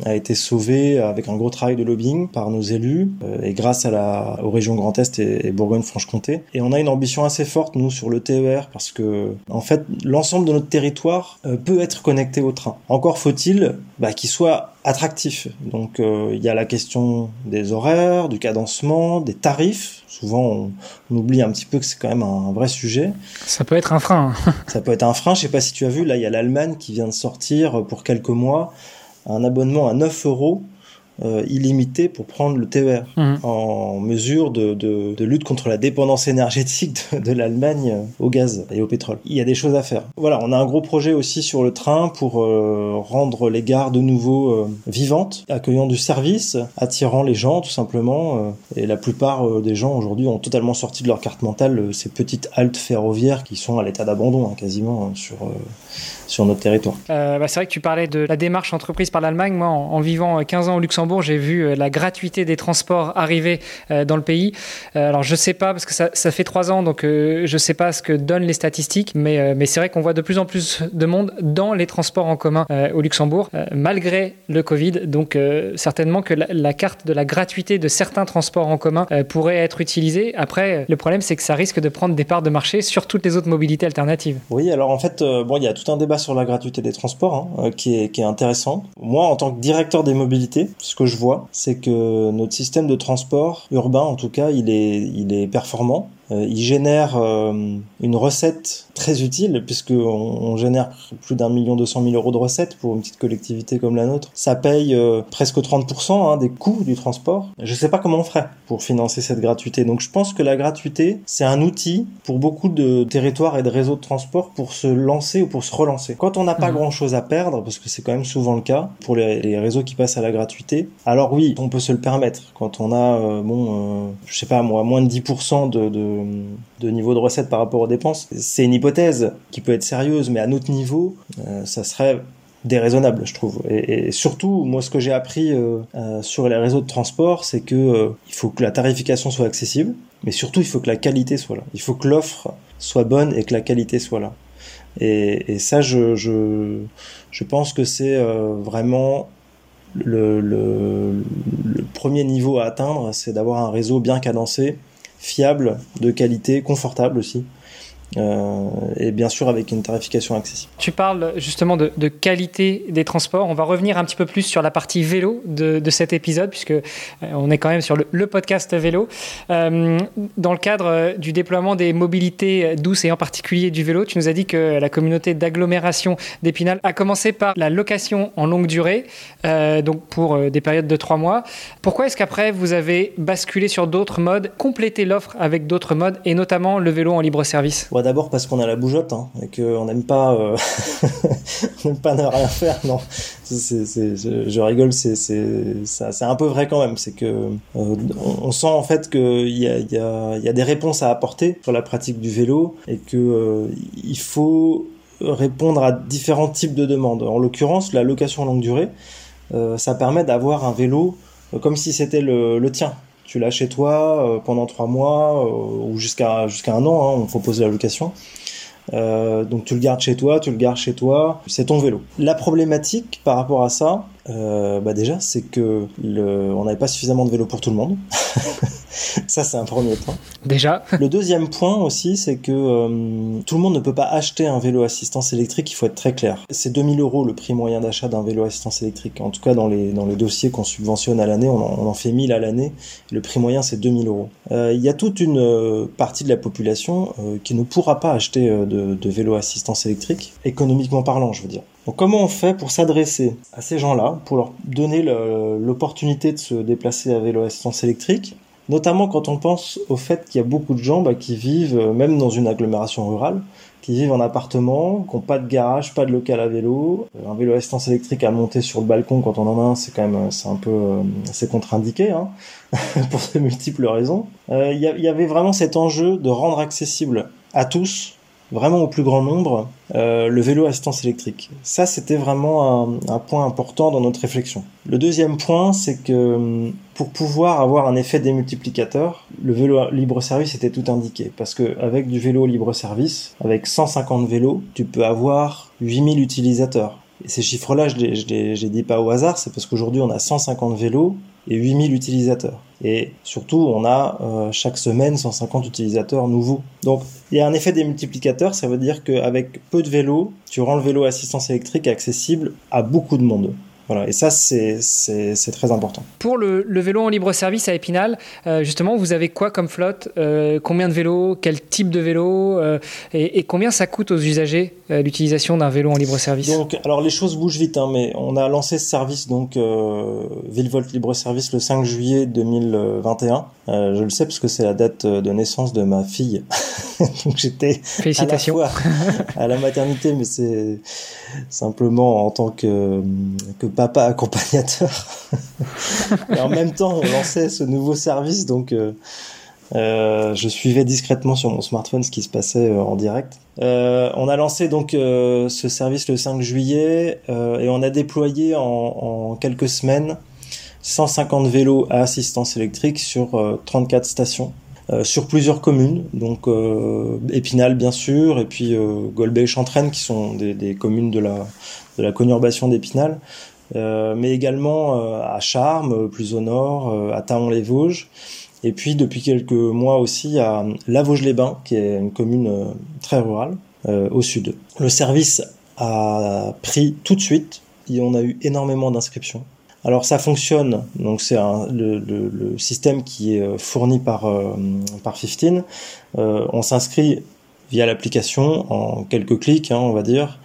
a été sauvée avec un gros travail de lobbying par nos élus euh, et grâce à la aux régions Grand Est et, et Bourgogne-Franche-Comté. Et on a une ambition assez forte nous sur le TER parce que en fait l'ensemble de notre territoire euh, peut être connecté au train. Encore faut-il bah, qu'il soit attractif. Donc euh, il y a la question des horaires, du cadencement, des tarifs. Souvent on, on oublie un petit peu que c'est quand même un, un, vrai sujet. Ça peut être un frein. Ça peut être un frein. Je sais pas si tu as vu, là il y a l'Allemagne qui vient de sortir pour quelques mois un abonnement à 9 euros euh, illimité pour prendre le TER mmh. en mesure de, de, de, lutte contre la dépendance énergétique de, de l'Allemagne au gaz et au pétrole. Il y a des choses à faire. Voilà, on a un gros projet aussi sur le train pour euh, rendre les gares de nouveau euh, vivantes, accueillant du service, attirant les gens tout simplement. Euh, et la plupart euh, des gens aujourd'hui ont totalement sorti de leur carte mentale ces petites haltes ferroviaires qui sont à l'état d'abandon hein, quasiment hein, sur sur notre territoire. Euh, bah c'est vrai que tu parlais de la démarche entreprise par l'Allemagne. Moi, en, en, vivant 15 ans au Luxembourg, j'ai vu euh, la gratuité des transports arriver euh, dans le pays. Euh, alors, je sais pas, parce que ça, ça fait trois ans, donc euh, je sais pas ce que donnent les statistiques, mais, euh, mais c'est vrai qu'on voit de plus en plus de monde dans les transports en commun au Luxembourg, malgré le Covid. Donc, certainement que la, la, carte de la gratuité de certains transports en commun pourrait être utilisée. Après, le problème, c'est que ça risque de prendre des parts de marché sur toutes les autres mobilités alternatives. Oui, alors en fait, bon, il y a tout un débat sur la gratuité des transports hein, euh, qui, est, qui est intéressant. Moi, en tant que directeur des mobilités, ce que je vois, c'est que notre système de transport urbain, en tout cas, il est, il est performant il génère une recette très utile puisque on, génère plus d'un million deux cent mille euros de recettes pour une petite collectivité comme la nôtre. Ça paye presque 30% hein, des coûts du transport. Je sais pas comment on ferait pour financer cette gratuité. Donc je pense que la gratuité, c'est un outil pour beaucoup de territoires et de réseaux de transport pour se lancer ou pour se relancer. Quand on n'a pas mmh. grand chose à perdre, parce que c'est quand même souvent le cas pour les, réseaux qui passent à la gratuité, alors oui, on peut se le permettre. Quand on a, euh, bon, euh, je sais pas moi, moins de 10% de, de, niveau de recette par rapport aux dépenses, c'est une hypothèse qui peut être sérieuse, mais à notre niveau, euh, ça serait déraisonnable, je trouve. Et, surtout, moi, ce que j'ai appris euh, euh, sur les réseaux de transport, c'est que il faut que la tarification soit accessible, mais surtout, il faut que la qualité soit là. Il faut que l'offre soit bonne et que la qualité soit là. Et, ça, je, pense que c'est vraiment le, premier niveau à atteindre, c'est d'avoir un réseau bien cadencé, fiable, de qualité, confortable aussi. Euh, et bien sûr avec une tarification accessible. Tu parles justement de, qualité des transports. On va revenir un petit peu plus sur la partie vélo de, cet épisode, puisque euh, on est quand même sur le, podcast vélo. Euh, dans le cadre du déploiement des mobilités douces et en particulier du vélo, tu nous as dit que la communauté d'agglomération d'Épinal a commencé par la location en longue durée, donc pour des périodes de trois mois. Pourquoi est-ce qu'après vous avez basculé sur d'autres modes, complété l'offre avec d'autres modes et notamment le vélo en libre service? D'abord parce qu'on a la bougeotte hein, et qu'on n'aime pas, euh, pas ne rien faire. Non, je, rigole, c'est, c'est, un peu vrai quand même. C'est que euh, on, sent en fait qu'il y a, y, y a des réponses à apporter sur la pratique du vélo et que euh, il faut répondre à différents types de demandes. En l'occurrence, la location longue durée, ça permet d'avoir un vélo comme si c'était le, le tien tu l'as chez toi euh, pendant trois mois euh, ou jusqu'à un an, hein, on propose la location. Euh, donc tu le gardes chez toi, tu le gardes chez toi, c'est ton vélo. La problématique par rapport à ça, euh, bah déjà, c'est que le, on n'avait pas suffisamment de vélos pour tout le monde. ça, c'est un premier point. Déjà. le deuxième point aussi, c'est que euh, tout le monde ne peut pas acheter un vélo assistance électrique. Il faut être très clair. C'est 2000 euros le prix moyen d'achat d'un vélo assistance électrique. En tout cas, dans les dans les dossiers qu'on subventionne à l'année, on, on, en fait 1000 à l'année. Le prix moyen, c'est 2000 euros. Euh, il y a toute une euh, partie de la population euh, qui ne pourra pas acheter de, de vélo assistance électrique, économiquement parlant, je veux dire comment on fait pour s'adresser à ces gens-là, pour leur donner l'opportunité de se déplacer à vélo assistance électrique? Notamment quand on pense au fait qu'il y a beaucoup de gens bah, qui vivent, euh, même dans une agglomération rurale, qui vivent en appartement, qui n'ont pas de garage, pas de local à vélo. Un vélo assistance électrique à monter sur le balcon quand on en a un, c'est quand même euh, c'est un peu euh, c'est contre-indiqué hein, pour de multiples raisons. Il y, avait vraiment cet enjeu de rendre accessible à tous vraiment au plus grand nombre euh, le vélo assistance électrique. Ça, c'était vraiment un, point important dans notre réflexion. Le deuxième point, c'est que hum, pour pouvoir avoir un effet démultiplicateur, le vélo libre-service était tout indiqué. Parce que avec du vélo libre-service, avec 150 vélos, tu peux avoir 8000 utilisateurs. Et ces chiffres-là, je je les dis pas au hasard, c'est parce qu'aujourd'hui on a 150 vélos et 8000 utilisateurs. Et surtout, on a euh, chaque semaine 150 utilisateurs nouveaux. Donc, il y a un effet des multiplicateurs, ça veut dire qu'avec peu de vélos, tu rends le vélo assistance électrique accessible à beaucoup de monde. Voilà, et ça, c'est très important. Pour le, le, vélo en libre service à Épinal, euh, justement, vous avez quoi comme flotte euh, Combien de vélos Quel type de vélo euh, et, et, combien ça coûte aux usagers l'utilisation d'un vélo en libre service? Donc, alors les choses bougent vite, hein, mais on a lancé ce service, donc Villevolt Libre Service, le 5 juillet 2021. je le sais parce que c'est la date de naissance de ma fille. donc j'étais Félicitations. À, la fois à la maternité, mais c'est simplement en tant que, que papa accompagnateur. et en même temps, on lançait ce nouveau service, donc euh, euh, je suivais discrètement sur mon smartphone ce qui se passait euh, en direct. On a lancé donc ce service le 5 juillet et on a déployé en, quelques semaines 150 vélos à assistance électrique sur 34 stations. sur plusieurs communes, donc Épinal bien sûr, et puis Golbet et Chantraine qui sont des, communes de la conurbation d'Épinal. Euh, mais également euh, à Charmes, plus au nord, euh, à Taon-les-Vosges, et puis depuis quelques mois aussi à La les bains qui est une commune très rurale, au sud. Le service a pris tout de suite, et on a eu énormément d'inscriptions. Alors ça fonctionne, donc c'est le, le, le, système qui est fourni par, par 15. on s'inscrit via l'application en quelques clics, hein, on va dire.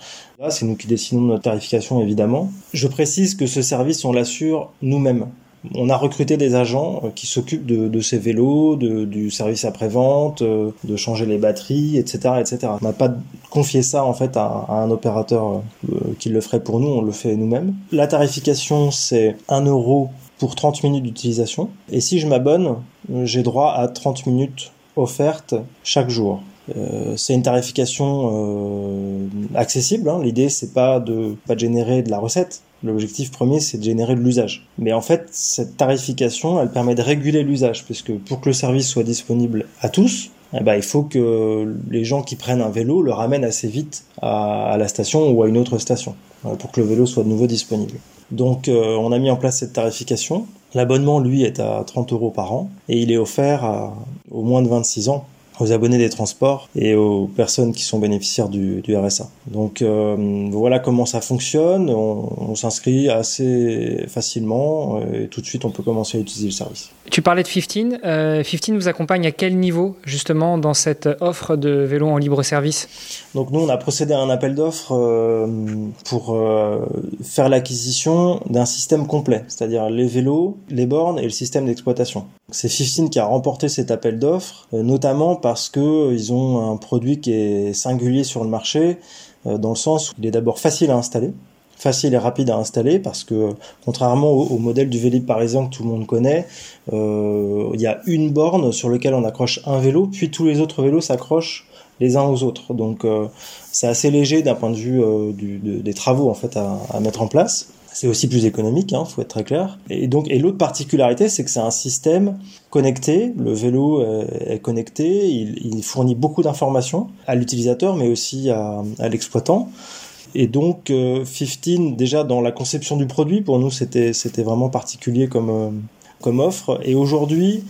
C'est nous qui décidons notre tarification, évidemment. Je précise que ce service, on l'assure nous-mêmes. On a recruté des agents euh, qui s'occupent de, ces vélos, de, du service après-vente, euh, de changer les batteries, etc., etc. On n'a pas confié ça en fait à, à un opérateur euh, qui le ferait pour nous, on le fait nous-mêmes. La tarification, c'est 1 euro pour 30 minutes d'utilisation. Et si je m'abonne, j'ai droit à 30 minutes offertes chaque jour. Euh, c'est une tarification euh, accessible. Hein. L'idée c'est pas de pas de générer de la recette. L'objectif premier c'est de générer de l'usage. Mais en fait cette tarification elle permet de réguler l'usage puisque pour que le service soit disponible à tous, eh ben, il faut que les gens qui prennent un vélo le ramènent assez vite à, la station ou à une autre station euh, pour que le vélo soit de nouveau disponible. Donc on a mis en place cette tarification. L'abonnement lui est à 30 euros par an et il est offert à, aux moins de 26 ans aux abonnés des transports et aux personnes qui sont bénéficiaires du, du RSA. Donc euh, voilà comment ça fonctionne. On, on s'inscrit assez facilement et tout de suite on peut commencer à utiliser le service. Tu parlais de 15. Euh, 15 vous accompagne à quel niveau justement dans cette offre de vélo en libre service? Donc nous on a procédé à un appel d'offres euh, pour euh, faire l'acquisition d'un système complet, c'est-à-dire les vélos, les bornes et le système d'exploitation. C'est 15 qui a remporté cet appel d'offres, euh, notamment parce que ils ont un produit qui est singulier sur le marché, euh, dans le sens où il est d'abord facile à installer, facile et rapide à installer, parce que contrairement au, modèle du Vélib parisien que tout le monde connaît, euh, il y a une borne sur laquelle on accroche un vélo, puis tous les autres vélos s'accrochent les uns aux autres. Donc euh, c'est assez léger d'un point de vue euh, des travaux en fait à mettre en place. C'est aussi plus économique, hein, faut être très clair. Et donc, et l'autre particularité, c'est que c'est un système connecté. Le vélo est connecté, il, il fournit beaucoup d'informations à l'utilisateur, mais aussi à, l'exploitant. Et donc, euh, 15, déjà dans la conception du produit, pour nous, c'était c'était vraiment particulier comme euh, comme offre. Et aujourd'hui,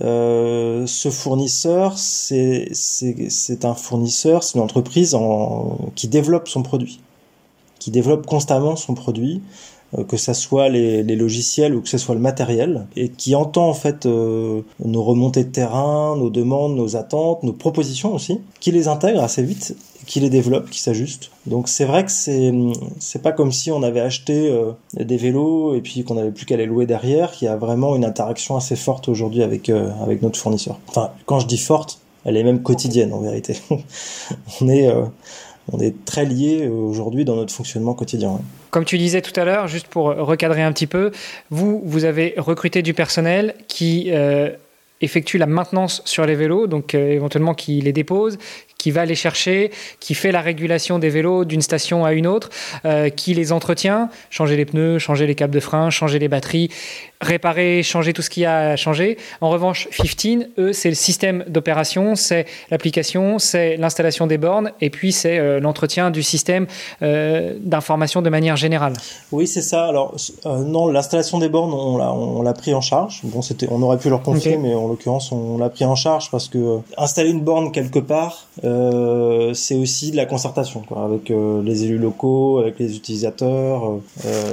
euh, ce fournisseur, c'est c'est un fournisseur, c'est une entreprise en, qui développe son produit qui développe constamment son produit, euh, que ça soit les, les, logiciels ou que ce soit le matériel, et qui entend en fait euh, nos remontées de terrain, nos demandes, nos attentes, nos propositions aussi, qui les intègre assez vite, qui les développe, qui s'ajuste. Donc c'est vrai que c'est c'est pas comme si on avait acheté euh, des vélos et puis qu'on n'avait plus qu'à les louer derrière. Il y a vraiment une interaction assez forte aujourd'hui avec euh, avec notre fournisseur. Enfin, quand je dis forte, elle est même quotidienne en vérité. on est euh, on est très liés aujourd'hui dans notre fonctionnement quotidien. Comme tu disais tout à l'heure, juste pour recadrer un petit peu, vous, vous avez recruté du personnel qui euh, effectue la maintenance sur les vélos, donc euh, éventuellement qui les dépose, qui va les chercher, qui fait la régulation des vélos d'une station à une autre, euh, qui les entretient, changer les pneus, changer les câbles de frein, changer les batteries, réparer, changer tout ce qu'il y a à changer. En revanche, 15, eux, c'est le système d'opération, c'est l'application, c'est l'installation des bornes, et puis c'est euh, l'entretien du système euh, d'information de manière générale. Oui, c'est ça. Alors, euh, non, l'installation des bornes, on l'a, pris en charge. Bon, c'était, on aurait pu leur confier, okay. mais en l'occurrence, on l'a pris en charge parce que euh, installer une borne quelque part, c'est aussi de la concertation, quoi, avec les élus locaux, avec les utilisateurs,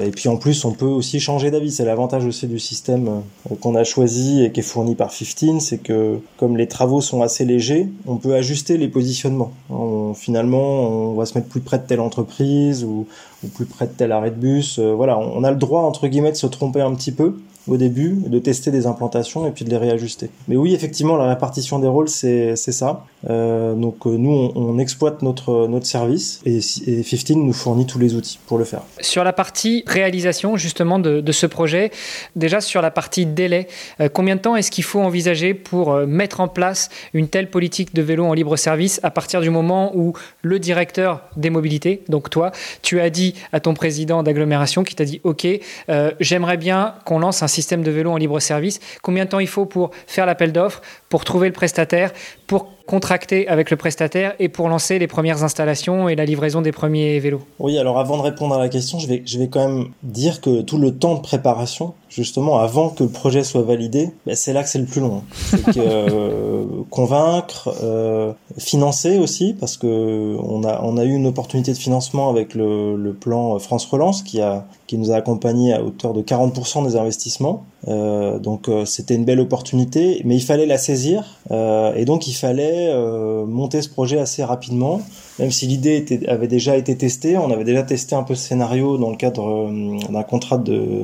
et puis en plus, on peut aussi changer d'avis. C'est l'avantage aussi du système qu'on a choisi et qui est fourni par 15, c'est que comme les travaux sont assez légers, on peut ajuster les positionnements. On, finalement, on va se mettre plus près de telle entreprise ou, ou plus près de tel arrêt de bus. Euh, voilà, on a le droit entre guillemets de se tromper un petit peu au début, de tester des implantations et puis de les réajuster. Mais oui, effectivement, la répartition des rôles, c'est ça. Euh, donc nous, on, exploite notre, notre service et, et 15 nous fournit tous les outils pour le faire. Sur la partie réalisation justement de, ce projet, déjà sur la partie délai, euh, combien de temps est-ce qu'il faut envisager pour euh, mettre en place une telle politique de vélo en libre service à partir du moment où le directeur des mobilités, donc toi, tu as dit à ton président d'agglomération qui t'a dit OK, euh, j'aimerais bien qu'on lance un système de vélo en libre service. Combien de temps il faut pour faire l'appel d'offres, pour trouver le prestataire, pour contracter avec le prestataire et pour lancer les premières installations et la livraison des premiers vélos. Oui, alors avant de répondre à la question, je vais, je vais quand même dire que tout le temps de préparation, justement, avant que le projet soit validé, ben, c'est là que c'est le plus long. C'est que euh, convaincre, euh, financer aussi, parce que on a on a eu une opportunité de financement avec le, le plan France Relance qui a qui nous a accompagné à hauteur de 40% des investissements. Euh, donc euh, c'était une belle opportunité, mais il fallait la saisir euh, et donc il fallait euh, monter ce projet assez rapidement. Même si l'idée avait déjà été testée, on avait déjà testé un peu ce scénario dans le cadre euh, d'un contrat de,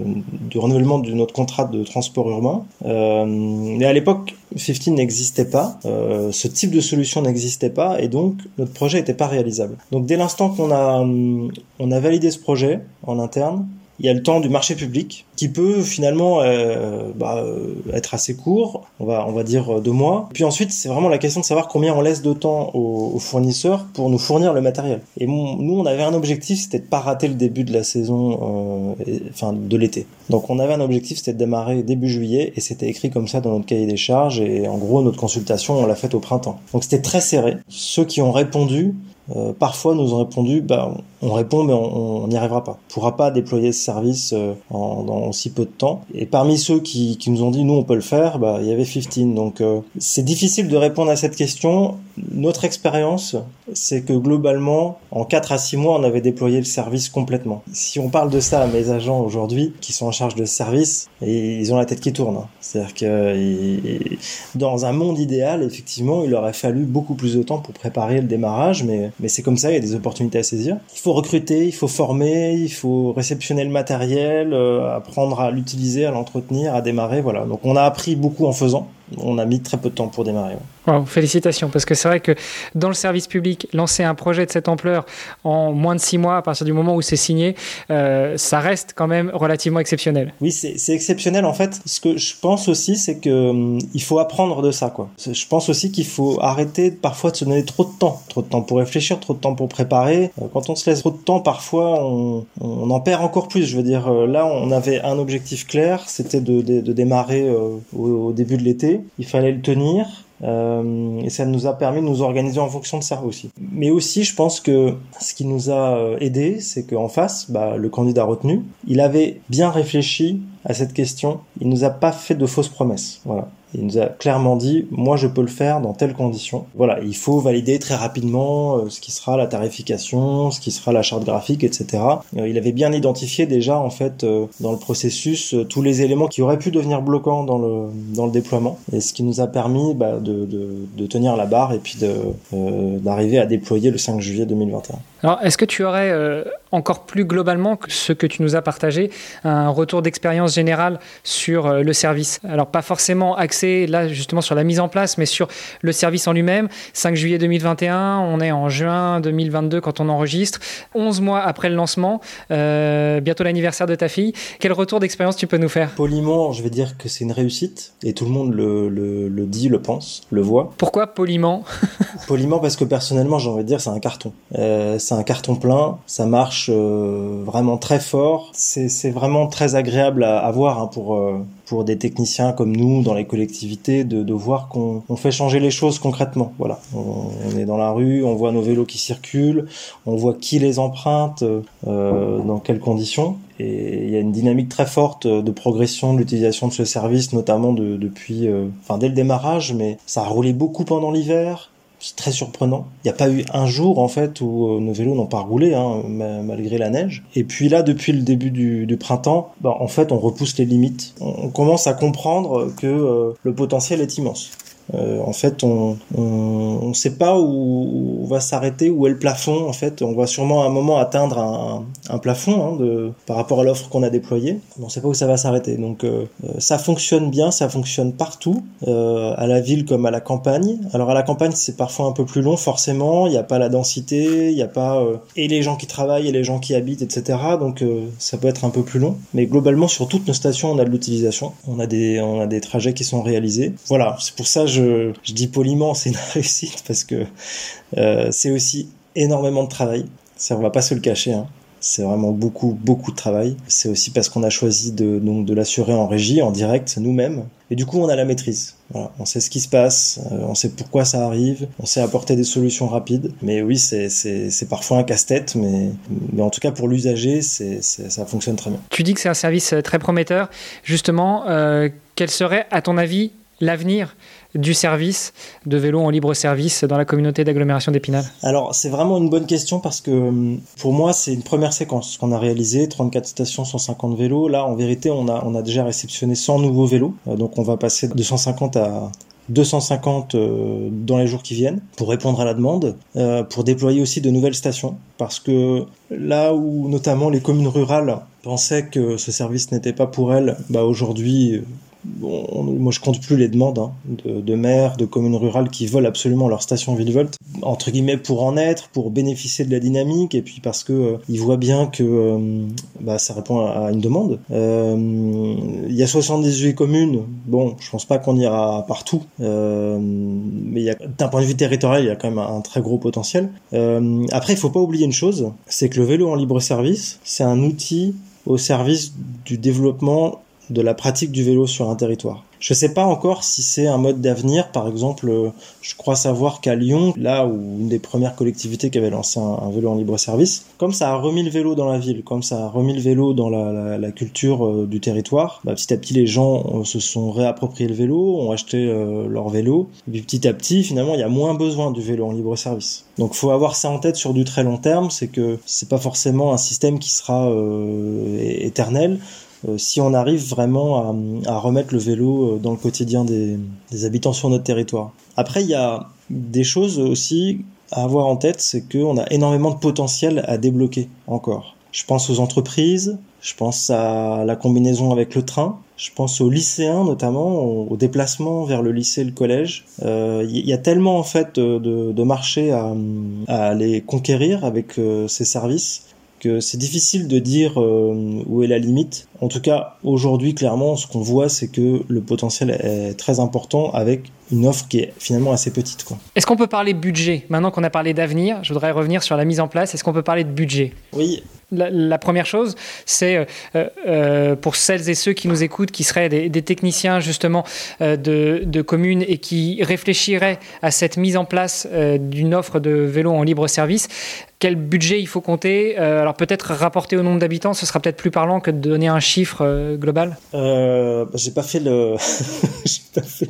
de, renouvellement de notre contrat de transport urbain. mais à l'époque, 15 n'existait pas, ce type de solution n'existait pas et donc notre projet n'était pas réalisable. Donc dès l'instant qu'on a on a validé ce projet en interne, il y a le temps du marché public qui peut finalement euh, bah, euh, être assez court, on va on va dire deux mois. Puis ensuite c'est vraiment la question de savoir combien on laisse de temps aux, fournisseurs pour nous fournir le matériel. Et nous on avait un objectif, c'était de pas rater le début de la saison, euh, enfin de l'été. Donc on avait un objectif, c'était de démarrer début juillet et c'était écrit comme ça dans notre cahier des charges et en gros notre consultation on l'a faite au printemps. Donc c'était très serré. Ceux qui ont répondu euh, parfois nous ont répondu bah, on répond mais on n'y arrivera pas. On pourra pas déployer ce service euh, en, dans aussi peu de temps. Et parmi ceux qui, qui nous ont dit nous on peut le faire, bah, il y avait 15. Donc euh, c'est difficile de répondre à cette question. Notre expérience, c'est que globalement, en 4 à 6 mois, on avait déployé le service complètement. Si on parle de ça à mes agents aujourd'hui, qui sont en charge de ce service, ils ont la tête qui tourne. Hein. C'est-à-dire que dans un monde idéal, effectivement, il aurait fallu beaucoup plus de temps pour préparer le démarrage, mais, mais c'est comme ça, il y a des opportunités à saisir. Recruter, il faut former, il faut réceptionner le matériel, euh, apprendre à l'utiliser, à l'entretenir, à démarrer, voilà. Donc on a appris beaucoup en faisant on a mis très peu de temps pour démarrer. Félicitations, parce que c'est vrai que dans le service public, lancer un projet de cette ampleur en moins de six mois, à partir du moment où c'est signé, euh, ça reste quand même relativement exceptionnel. Oui, c'est exceptionnel. En fait, ce que je pense aussi, c'est que hum, il faut apprendre de ça. Je pense aussi qu'il faut arrêter parfois de se donner trop de temps, trop de temps pour réfléchir, trop de temps pour préparer. Euh, quand on se laisse trop de temps, parfois on, en perd encore plus. Je veux dire, euh, là, on avait un objectif clair, c'était de, démarrer au début de l'été il fallait le tenir. Euh, et ça nous a permis de nous organiser en fonction de ça aussi. Mais aussi, je pense que ce qui nous a euh, aidé, c'est qu'en face, bah, le candidat retenu, il avait bien réfléchi à cette question. Il nous a pas fait de fausses promesses. Voilà. Il nous a clairement dit, moi je peux le faire dans telles conditions. Voilà, il faut valider très rapidement euh, ce qui sera la tarification, ce qui sera la charte graphique, etc. Euh, il avait bien identifié déjà en fait euh, dans le processus tous les éléments qui auraient pu devenir bloquants dans le dans le déploiement, et ce qui nous a permis bah, de, de, tenir la barre et puis d'arriver à déployer le 5 juillet 2021. Alors, est-ce que tu aurais encore plus globalement que ce que tu nous as partagé, un retour d'expérience générale sur le service Alors, pas forcément axé là justement sur la mise en place, mais sur le service en lui-même. 5 juillet 2021, on est en juin 2022 quand on enregistre. 11 mois après le lancement, euh, bientôt l'anniversaire de ta fille. Quel retour d'expérience tu peux nous faire? Poliment, je vais dire que c'est une réussite et tout le monde le, le, dit, le pense, le voit. Pourquoi poliment? Poliment parce que personnellement, j'ai envie de dire, c'est un carton. Euh, c'est un carton plein, ça marche euh, vraiment très fort. C'est vraiment très agréable à, à voir hein, pour pour des techniciens comme nous dans les collectivités de, de voir qu'on fait changer les choses concrètement. Voilà, on, est dans la rue, on voit nos vélos qui circulent, on voit qui les emprunte, euh, dans quelles conditions. Et il y a une dynamique très forte de progression de l'utilisation de ce service, notamment de, depuis, euh, enfin dès le démarrage, mais ça a roulé beaucoup pendant l'hiver c'est très surprenant. Il n'y a pas eu un jour en fait où euh, nos vélos n'ont pas roulé hein, malgré la neige. Et puis là, depuis le début du, printemps, bah, en fait, on repousse les limites. On, commence à comprendre que euh, le potentiel est immense. Euh, en fait, on ne sait pas où, on va s'arrêter, où est le plafond. En fait, on va sûrement à un moment atteindre un, un plafond hein, de, par rapport à l'offre qu'on a déployée. On ne sait pas où ça va s'arrêter. Donc, euh, euh, ça fonctionne bien, ça fonctionne partout, euh, à la ville comme à la campagne. Alors, à la campagne, c'est parfois un peu plus long, forcément. Il n'y a pas la densité, il n'y a pas euh, et les gens qui travaillent et les gens qui habitent, etc. Donc, ça peut être un peu plus long. Mais globalement, sur toutes nos stations, on a de l'utilisation. On a des, on a des trajets qui sont réalisés. Voilà. C'est pour ça, je je, dis poliment, c'est une réussite parce que euh, c'est aussi énormément de travail. Ça, on va pas se le cacher. Hein. C'est vraiment beaucoup, beaucoup de travail. C'est aussi parce qu'on a choisi de, donc, de l'assurer en régie, en direct, nous-mêmes. Et du coup, on a la maîtrise. On sait ce qui se passe, euh, on sait pourquoi ça arrive, on sait apporter des solutions rapides. Mais oui, c'est, parfois un casse-tête, mais, en tout cas pour l'usager, ça fonctionne très bien. Tu dis que c'est un service très prometteur. Justement, euh, quel serait, à ton avis, l'avenir du service de vélo en libre service dans la communauté d'agglomération d'Épinal Alors c'est vraiment une bonne question parce que hum, pour moi c'est une première séquence qu'on a réalisée, 34 stations, 150 vélos. Là en vérité on a, on a déjà réceptionné 100 nouveaux vélos, euh, donc on va passer de 150 à 250 euh, dans les jours qui viennent pour répondre à la demande, euh, pour déployer aussi de nouvelles stations. Parce que là où notamment les communes rurales pensaient que ce service n'était pas pour elles, bah aujourd'hui Bon, moi, je compte plus les demandes hein, de, maires, de communes rurales qui veulent absolument leur station Villevolt, entre guillemets pour en être, pour bénéficier de la dynamique, et puis parce que euh, ils voient bien que euh, bah, ça répond à, une demande. Euh, il y a 78 communes. Bon, je pense pas qu'on ira partout, mais d'un point de vue territorial, il y a quand même un, un très gros potentiel. après, il faut pas oublier une chose, c'est que le vélo en libre service, c'est un outil au service du développement de la pratique du vélo sur un territoire. Je ne sais pas encore si c'est un mode d'avenir. Par exemple, euh, je crois savoir qu'à Lyon, là où une des premières collectivités qui avait lancé un, vélo en libre service, comme ça a remis le vélo dans la ville, comme ça a remis le vélo dans la, culture euh, du territoire, bah, petit à petit les gens euh, se sont réappropriés le vélo, ont acheté leur vélo, et puis petit à petit, finalement, il y a moins besoin du vélo en libre service. Donc, faut avoir ça en tête sur du très long terme, c'est que c'est pas forcément un système qui sera éternel. Euh, si on arrive vraiment à, remettre le vélo euh, dans le quotidien des, habitants sur notre territoire. Après, il y a des choses aussi à avoir en tête, c'est qu'on a énormément de potentiel à débloquer encore. Je pense aux entreprises, je pense à la combinaison avec le train, je pense aux lycéens notamment, aux déplacements vers le lycée et le collège. Il euh, y a tellement en fait de, de marchés à, à aller conquérir avec ces services que c'est difficile de dire euh, où est la limite. En tout cas, aujourd'hui, clairement, ce qu'on voit, c'est que le potentiel est très important avec une offre qui est finalement assez petite. Est-ce qu'on peut parler budget? Maintenant qu'on a parlé d'avenir, je voudrais revenir sur la mise en place. Est-ce qu'on peut parler de budget? Oui, la, première chose, c'est euh, euh, pour celles et ceux qui nous écoutent, qui seraient des, techniciens justement euh, de, communes et qui réfléchiraient à cette mise en place d'une offre de vélo en libre service, quel budget il faut compter Alors peut-être rapporté au nombre d'habitants, ce sera peut-être plus parlant que de donner un chiffre global. Euh, j'ai pas fait le, pas fait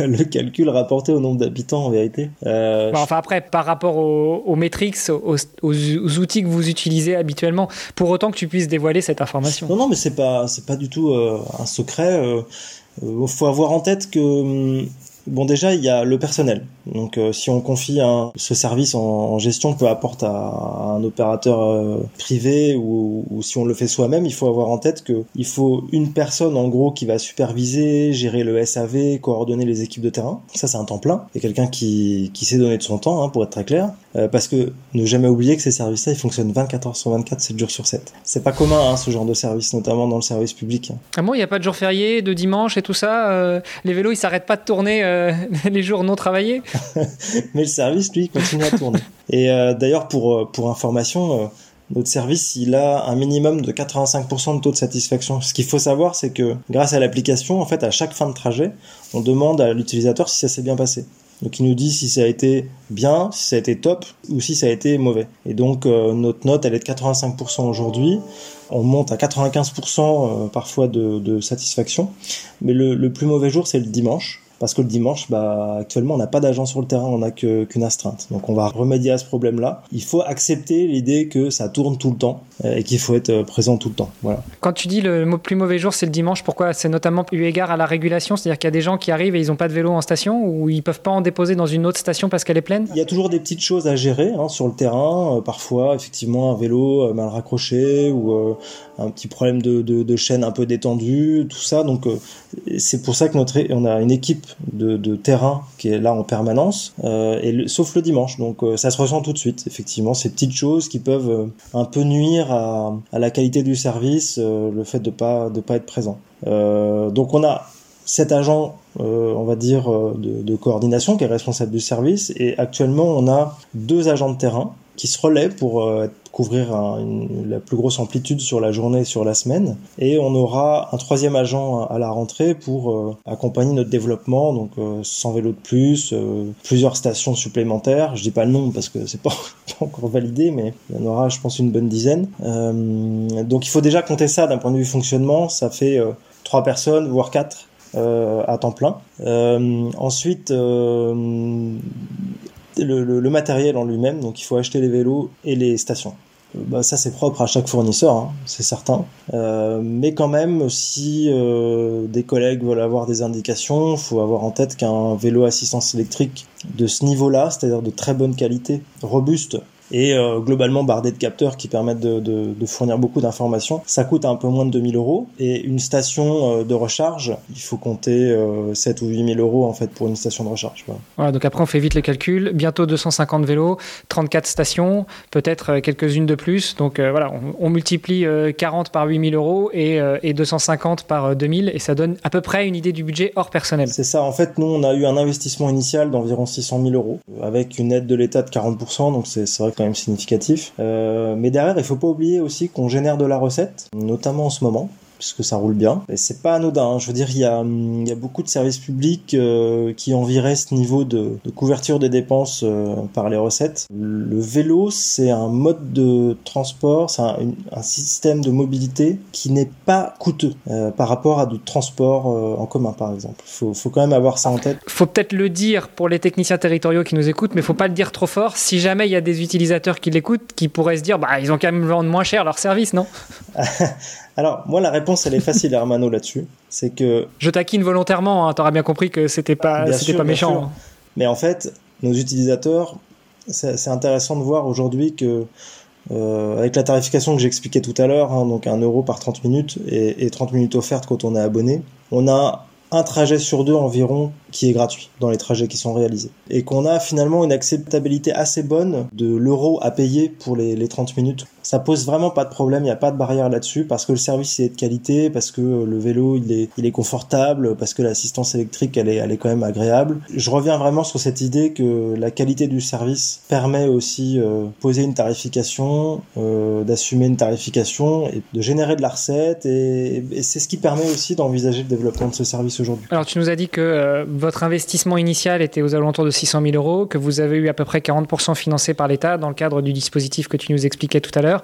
le, calcul rapporté au nombre d'habitants en vérité. enfin après, par rapport aux, aux metrics, aux, aux outils que vous utilisez habituellement, pour autant que tu puisses dévoiler cette information. Non, non, mais c'est pas, c'est pas du tout euh, un secret. Il euh, euh, faut avoir en tête que hum, Bon, déjà, il y a le personnel. Donc, euh, si on confie ce service en, gestion, peu apporte à, un opérateur euh, privé ou, si on le fait soi-même, il faut avoir en tête que il faut une personne, en gros, qui va superviser, gérer le SAV, coordonner les équipes de terrain. Ça, c'est un temps plein. Et quelqu'un qui, qui sait donner de son temps, hein, pour être très clair. Euh, parce que ne jamais oublier que ces services-là, ils fonctionnent 24 heures sur 24, 7 jours sur 7. C'est pas commun, hein, ce genre de service, notamment dans le service public. Ah bon, il n'y a pas de jour férié, de dimanche et tout ça Les vélos, ils s'arrêtent pas de tourner euh, les jours non travaillés. Mais le service, lui, continue à tourner. Et euh, d'ailleurs, pour, euh, pour information, notre service, il a un minimum de 85% de taux de satisfaction. Ce qu'il faut savoir, c'est que grâce à l'application, en fait, à chaque fin de trajet, on demande à l'utilisateur si ça s'est bien passé. Donc il nous dit si ça a été bien, si ça a été top ou si ça a été mauvais. Et donc notre note, elle est de 85% aujourd'hui. On monte à 95% parfois de, de, satisfaction. Mais le, le plus mauvais jour, c'est le dimanche parce que le dimanche, bah, actuellement, on n'a pas d'agent sur le terrain, on n'a qu'une astreinte. Donc on va remédier à ce problème-là. Il faut accepter l'idée que ça tourne tout le temps euh, et qu'il faut être euh, présent tout le temps. Voilà. Quand tu dis le plus mauvais jour, c'est le dimanche, pourquoi? C'est notamment eu égard à la régulation, c'est-à-dire qu'il y a des gens qui arrivent et ils n'ont pas de vélo en station ou ils peuvent pas en déposer dans une autre station parce qu'elle est pleine? Il y a toujours des petites choses à gérer hein, sur le terrain. Euh, parfois, effectivement, un vélo mal raccroché ou un petit problème de, de, chaîne un peu détendu, tout ça. Donc c'est pour ça que notre on a une équipe de, de, terrain qui est là en permanence, euh, et sauf le dimanche. Donc euh, ça se ressent tout de suite, effectivement, ces petites choses qui peuvent euh, un peu nuire à, à, la qualité du service, euh, le fait de pas de pas être présent. donc on a cet agent, on va dire, de, coordination qui est responsable du service, et actuellement on a deux agents de terrain qui se relaient pour être couvrir la plus grosse amplitude sur la journée, sur la semaine. Et on aura un troisième agent à la rentrée pour accompagner notre développement, donc 100 vélos de plus, plusieurs stations supplémentaires. Je dis pas le nom parce que c'est pas, pas encore validé, mais il y en aura, je pense, une bonne dizaine. donc il faut déjà compter ça d'un point de vue fonctionnement. Ça fait trois personnes, voire quatre euh, à temps plein. Euh, ensuite, euh, le, matériel en lui-même, donc il faut acheter les vélos et les stations. Bah, ça c'est propre à chaque fournisseur, hein, c'est certain. Euh, mais quand même, si euh, des collègues veulent avoir des indications, faut avoir en tête qu'un vélo assistance électrique de ce niveau-là, c'est-à-dire de très bonne qualité, robuste, et euh, globalement bardé de capteurs qui permettent de, de, de fournir beaucoup d'informations. Ça coûte un peu moins de 2000 euros et une station euh, de recharge, il faut compter euh, 7 ou 8000 euros en fait pour une station de recharge. Voilà. voilà. donc après on fait vite les calculs. Bientôt 250 vélos, 34 stations, peut-être euh, quelques-unes de plus. Donc euh, voilà, on, on multiplie 40 par 8000 euros et, et 250 par 2000 et ça donne à peu près une idée du budget hors personnel. C'est ça. En fait, nous on a eu un investissement initial d'environ 600 000 euros avec une aide de l'État de 40%. Donc c'est vrai quand même significatif. Euh, mais derrière, il faut pas oublier aussi qu'on génère de la recette, notamment en ce moment puisque ça roule bien. Et c'est pas anodin. Hein. Je veux dire, il y a, il y a beaucoup de services publics euh, qui enviraient ce niveau de, de couverture des dépenses euh, par les recettes. Le vélo, c'est un mode de transport, c'est un, un, système de mobilité qui n'est pas coûteux euh, par rapport à du transport euh, en commun, par exemple. Faut, faut quand même avoir ça en tête. Faut peut-être le dire pour les techniciens territoriaux qui nous écoutent, mais faut pas le dire trop fort. Si jamais il y a des utilisateurs qui l'écoutent, qui pourraient se dire, bah, ils ont quand même vendre moins cher leur service, non? Alors, moi, la réponse, elle est facile, Hermano, là-dessus. C'est que. Je taquine volontairement, hein, t'auras bien compris que c'était pas, c'était pas méchant. Hein. Mais en fait, nos utilisateurs, c'est intéressant de voir aujourd'hui que, euh, avec la tarification que j'expliquais tout à l'heure, hein, donc 1 euro par 30 minutes et, et 30 minutes offertes quand on est abonné, on a un trajet sur deux environ qui est gratuit dans les trajets qui sont réalisés. Et qu'on a finalement une acceptabilité assez bonne de l'euro à payer pour les, les 30 minutes ça pose vraiment pas de problème, il n'y a pas de barrière là-dessus parce que le service est de qualité, parce que le vélo il est, il est confortable, parce que l'assistance électrique elle est, elle est quand même agréable. Je reviens vraiment sur cette idée que la qualité du service permet aussi euh, poser une tarification, euh, d'assumer une tarification et de générer de la recette et, et c'est ce qui permet aussi d'envisager le développement de ce service aujourd'hui. Alors tu nous as dit que euh, votre investissement initial était aux alentours de 600 000 euros, que vous avez eu à peu près 40% financé par l'État dans le cadre du dispositif que tu nous expliquais tout à l'heure.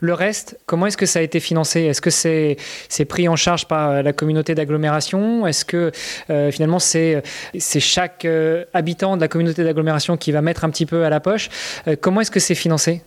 Le reste, comment est-ce que ça a été financé? Est-ce que c'est pris en charge par la communauté d'agglomération? Est-ce que euh, finalement c'est chaque euh, habitant de la communauté d'agglomération qui va mettre un petit peu à la poche? Euh, Comment est-ce que c'est financé?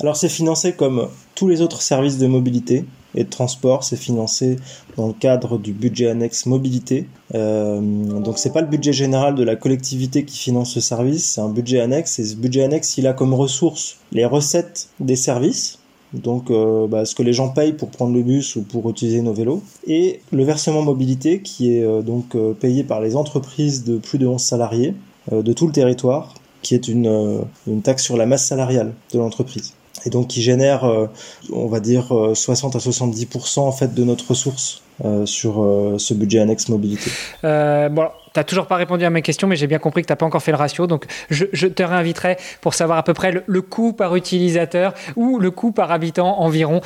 Alors c'est financé comme tous les autres services de mobilité et de transport, c'est financé dans le cadre du budget annexe mobilité. Euh, donc c'est pas le budget général de la collectivité qui finance ce service, c'est un budget annexe et ce budget annexe il a comme ressource les recettes des services. Donc euh, bah, ce que les gens payent pour prendre le bus ou pour utiliser nos vélos et le versement mobilité qui est euh, donc euh, payé par les entreprises de plus de 11 salariés de tout le territoire qui est une taxe sur la masse salariale de l'entreprise et donc qui génère, euh, on va dire, 60 à 70% en fait de notre ressource euh, sur euh, ce budget annexe mobilité. Euh, bon, tu n'as toujours pas répondu à mes questions, mais j'ai bien compris que tu n'as pas encore fait le ratio. Donc, je, je, te réinviterai pour savoir à peu près le, le, coût par utilisateur ou le coût par habitant environ.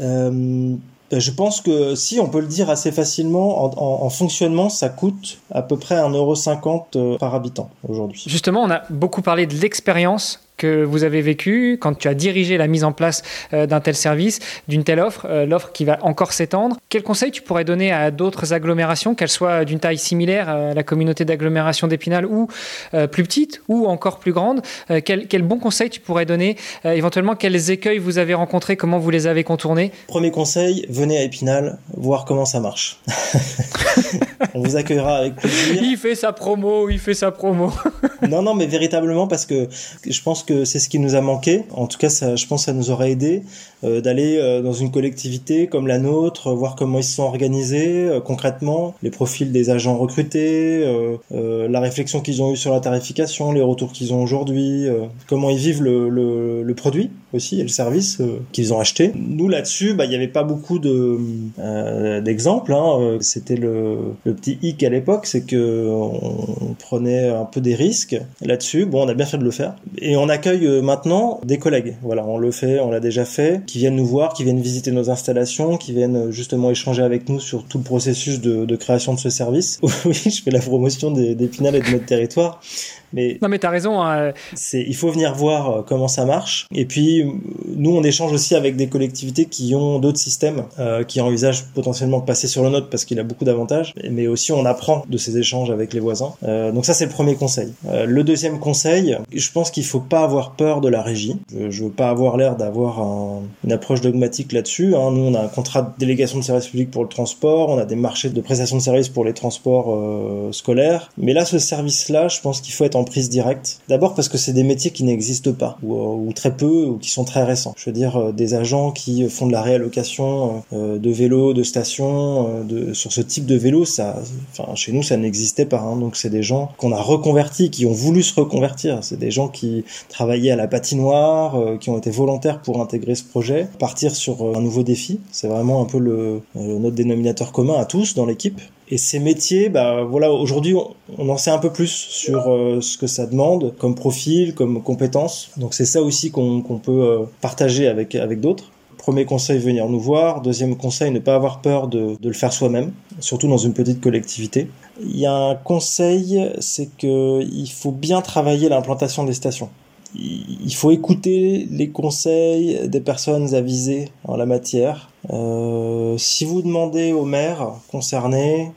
je pense que si on peut le dire assez facilement, en, en, en fonctionnement, ça coûte à peu près 1,50€ par habitant aujourd'hui. Justement, on a beaucoup parlé de l'expérience que vous avez vécu quand tu as dirigé la mise en place euh, d'un tel service, d'une telle offre, euh, l'offre qui va encore s'étendre. Quel conseil tu pourrais donner à d'autres agglomérations, qu'elles soient d'une taille similaire à la communauté d'agglomération d'Épinal ou euh, plus petite ou encore plus grande quel, quel, bon conseil tu pourrais donner Éventuellement, quels écueils vous avez rencontrés Comment vous les avez contournés? Premier conseil, venez à Épinal voir comment ça marche. On vous accueillera avec plaisir. Il fait sa promo, il fait sa promo. non, non, mais véritablement parce que je pense que c'est ce qui nous a manqué. En tout cas, je pense que ça nous aurait aidé d'aller euh, dans une collectivité comme la nôtre, voir comment ils se sont organisés euh, concrètement, les profils des agents recrutés, euh, euh, la réflexion qu'ils ont eue sur la tarification, les retours qu'ils ont aujourd'hui, comment ils vivent le, le, le produit aussi et le service qu'ils ont acheté. Nous là-dessus, bah, il n'y avait pas beaucoup de d'exemples. Hein. C'était le, le, petit hic à l'époque, c'est que on prenait un peu des risques là-dessus. Bon, on a bien fait de le faire et on accueille maintenant des collègues. Voilà, on le fait, on l'a déjà fait, qui viennent nous voir, qui viennent visiter nos installations, qui viennent justement échanger avec nous sur tout le processus de, création de ce service. oui, je fais la promotion des, des et de notre territoire. Mais non, mais t'as raison. Hein. C'est, il faut venir voir euh, comment ça marche. Et puis, nous, on échange aussi avec des collectivités qui ont d'autres systèmes, euh, qui envisagent potentiellement de passer sur le nôtre parce qu'il a beaucoup d'avantages. Mais aussi, on apprend de ces échanges avec les voisins. Euh, donc ça, c'est le premier conseil. Euh, le deuxième conseil, je pense qu'il faut pas avoir peur de la régie. Je, je veux pas avoir l'air d'avoir un, une approche dogmatique là-dessus. Hein. Nous, on a un contrat de délégation de service public pour le transport. On a des marchés de prestation de services pour les transports euh, scolaires. Mais là, ce service-là, je pense qu'il faut être en prise directe. D'abord parce que c'est des métiers qui n'existent pas, ou, ou, très peu, ou qui sont très récents. Je veux dire, euh, des agents qui font de la réallocation euh, de vélos, de stations, euh, sur ce type de vélo, ça, enfin, chez nous, ça n'existait pas. Hein. Donc, c'est des gens qu'on a reconvertis, qui ont voulu se reconvertir. C'est des gens qui travaillaient à la patinoire, qui ont été volontaires pour intégrer ce projet, partir sur un nouveau défi. C'est vraiment un peu notre dénominateur commun à tous dans l'équipe. Et ces métiers, bah voilà, aujourd'hui on, en sait un peu plus sur euh, ce que ça demande comme profil, comme compétences. Donc c'est ça aussi qu'on peut euh, partager avec avec d'autres. Premier conseil, venir nous voir. Deuxième conseil, ne pas avoir peur de, de le faire soi-même, surtout dans une petite collectivité. Il y a un conseil, c'est que il faut bien travailler l'implantation des stations il faut écouter les conseils des personnes avisées en la matière. Euh, si vous demandez aux maires concernés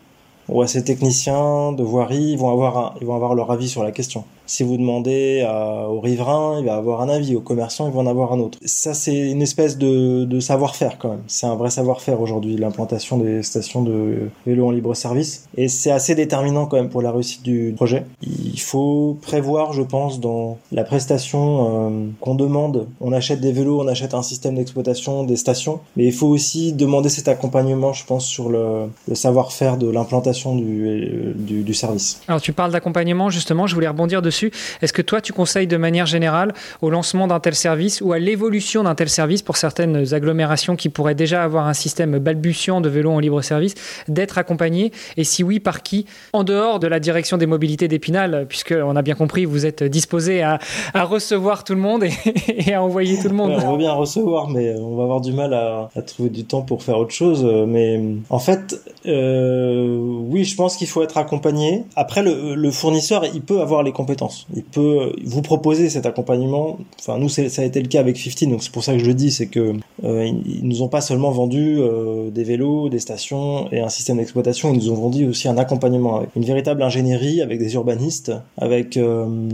ou à ces techniciens de voirie, ils vont avoir, ils vont avoir leur avis sur la question. Si vous demandez à, au riverain, il va avoir un avis. Aux commerçants, il va en avoir un autre. Ça, c'est une espèce de, de savoir-faire quand même. C'est un vrai savoir-faire aujourd'hui, l'implantation des stations de vélo en libre service. Et c'est assez déterminant quand même pour la réussite du projet. Il faut prévoir, je pense, dans la prestation euh, qu'on demande. On achète des vélos, on achète un système d'exploitation des stations. Mais il faut aussi demander cet accompagnement, je pense, sur le, le savoir-faire de l'implantation du, du, du service. Alors tu parles d'accompagnement, justement, je voulais rebondir dessus est-ce que toi, tu conseilles de manière générale au lancement d'un tel service ou à l'évolution d'un tel service pour certaines agglomérations qui pourraient déjà avoir un système balbutiant de vélos en libre service, d'être accompagné Et si oui, par qui? En dehors de la direction des mobilités d'Épinal, puisqu'on a bien compris, vous êtes disposé à, recevoir tout le monde et, à envoyer tout le monde. on veut bien recevoir, mais on va avoir du mal à, trouver du temps pour faire autre chose. Mais en fait, euh, oui, je pense qu'il faut être accompagné. Après, le fournisseur, il peut avoir les compétences il peut vous proposer cet accompagnement. Enfin, nous, ça a été le cas avec 15, donc c'est pour ça que je le dis, c'est que euh, nous ont pas seulement vendu euh, des vélos, des stations et un système d'exploitation, ils nous ont vendu aussi un accompagnement avec une véritable ingénierie, avec des urbanistes, avec euh,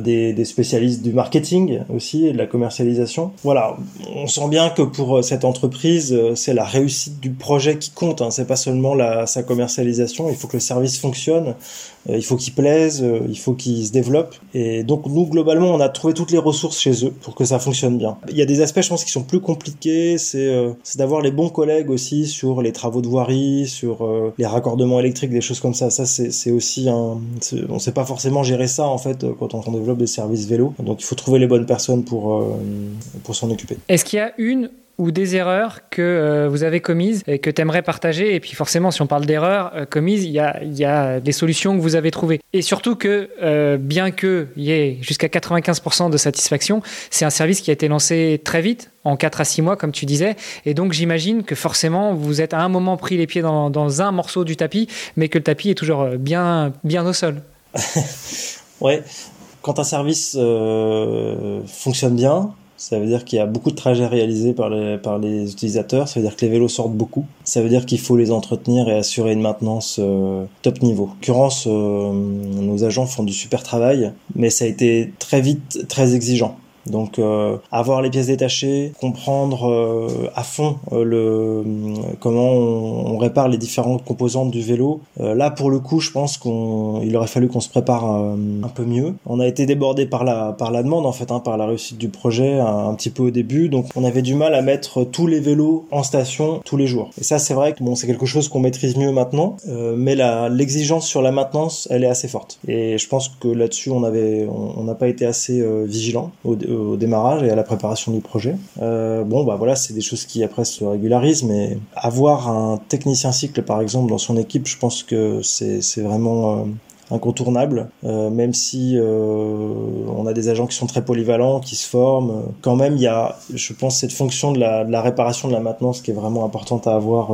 des, des, spécialistes du marketing aussi et de la commercialisation. Voilà, on sent bien que pour cette entreprise, c'est la réussite du projet qui compte. Hein. C'est pas seulement sa commercialisation. Il faut que le service fonctionne. Euh, il faut qu'ils plaisent, euh, il faut qu'ils se Et donc nous globalement, on a trouvé toutes les ressources chez eux pour que ça fonctionne bien. Il y a des aspects, je pense, qui sont plus compliqués. C'est euh, d'avoir les bons collègues aussi sur les travaux de voirie, sur les raccordements électriques, des choses comme ça. Ça, c'est aussi un. On sait pas forcément gérer ça en fait quand on, développe des services vélo. Donc il faut trouver les bonnes personnes pour pour s'en occuper. Est-ce qu'il y a une ou des erreurs que euh, vous avez commises et que tu aimerais partager. Et puis forcément, si on parle d'erreurs euh, commises, il y a, des solutions que vous avez trouvées. Et surtout que, euh, bien qu'il y ait jusqu'à 95% de satisfaction, c'est un service qui a été lancé très vite, en 4 à 6 mois, comme tu disais. Et donc j'imagine que forcément, vous êtes à un moment pris les pieds dans, un morceau du tapis, mais que le tapis est toujours bien, bien au sol. ouais. Quand un service fonctionne bien, ça veut dire qu'il y a beaucoup de trajets réalisés par les, par les utilisateurs. Ça veut dire que les vélos sortent beaucoup. Ça veut dire qu'il faut les entretenir et assurer une maintenance euh, top niveau. En l'occurrence, euh, nos agents font du super travail, mais ça a été très vite très exigeant. Donc euh, avoir les pièces détachées, comprendre euh, à fond euh, le comment on, répare les différentes composantes du vélo. là pour le coup, je pense qu'il aurait fallu qu'on se prépare un peu mieux. On a été débordé par la par la demande en fait, hein, par la réussite du projet un, petit peu au début. Donc on avait du mal à mettre tous les vélos en station tous les jours. Et ça c'est vrai que bon c'est quelque chose qu'on maîtrise mieux maintenant, mais l'exigence sur la maintenance elle est assez forte. Et je pense que là-dessus on avait on n'a pas été assez vigilant au, au démarrage et à la préparation du projet. Euh, bon, bah voilà, c'est des choses qui après se régularisent, mais avoir un technicien cycle, par exemple, dans son équipe, je pense que c'est vraiment euh, incontournable, euh, même si on a des agents qui sont très polyvalents, qui se forment. Quand même, il y a, je pense, cette fonction de la, réparation, de la maintenance qui est vraiment importante à avoir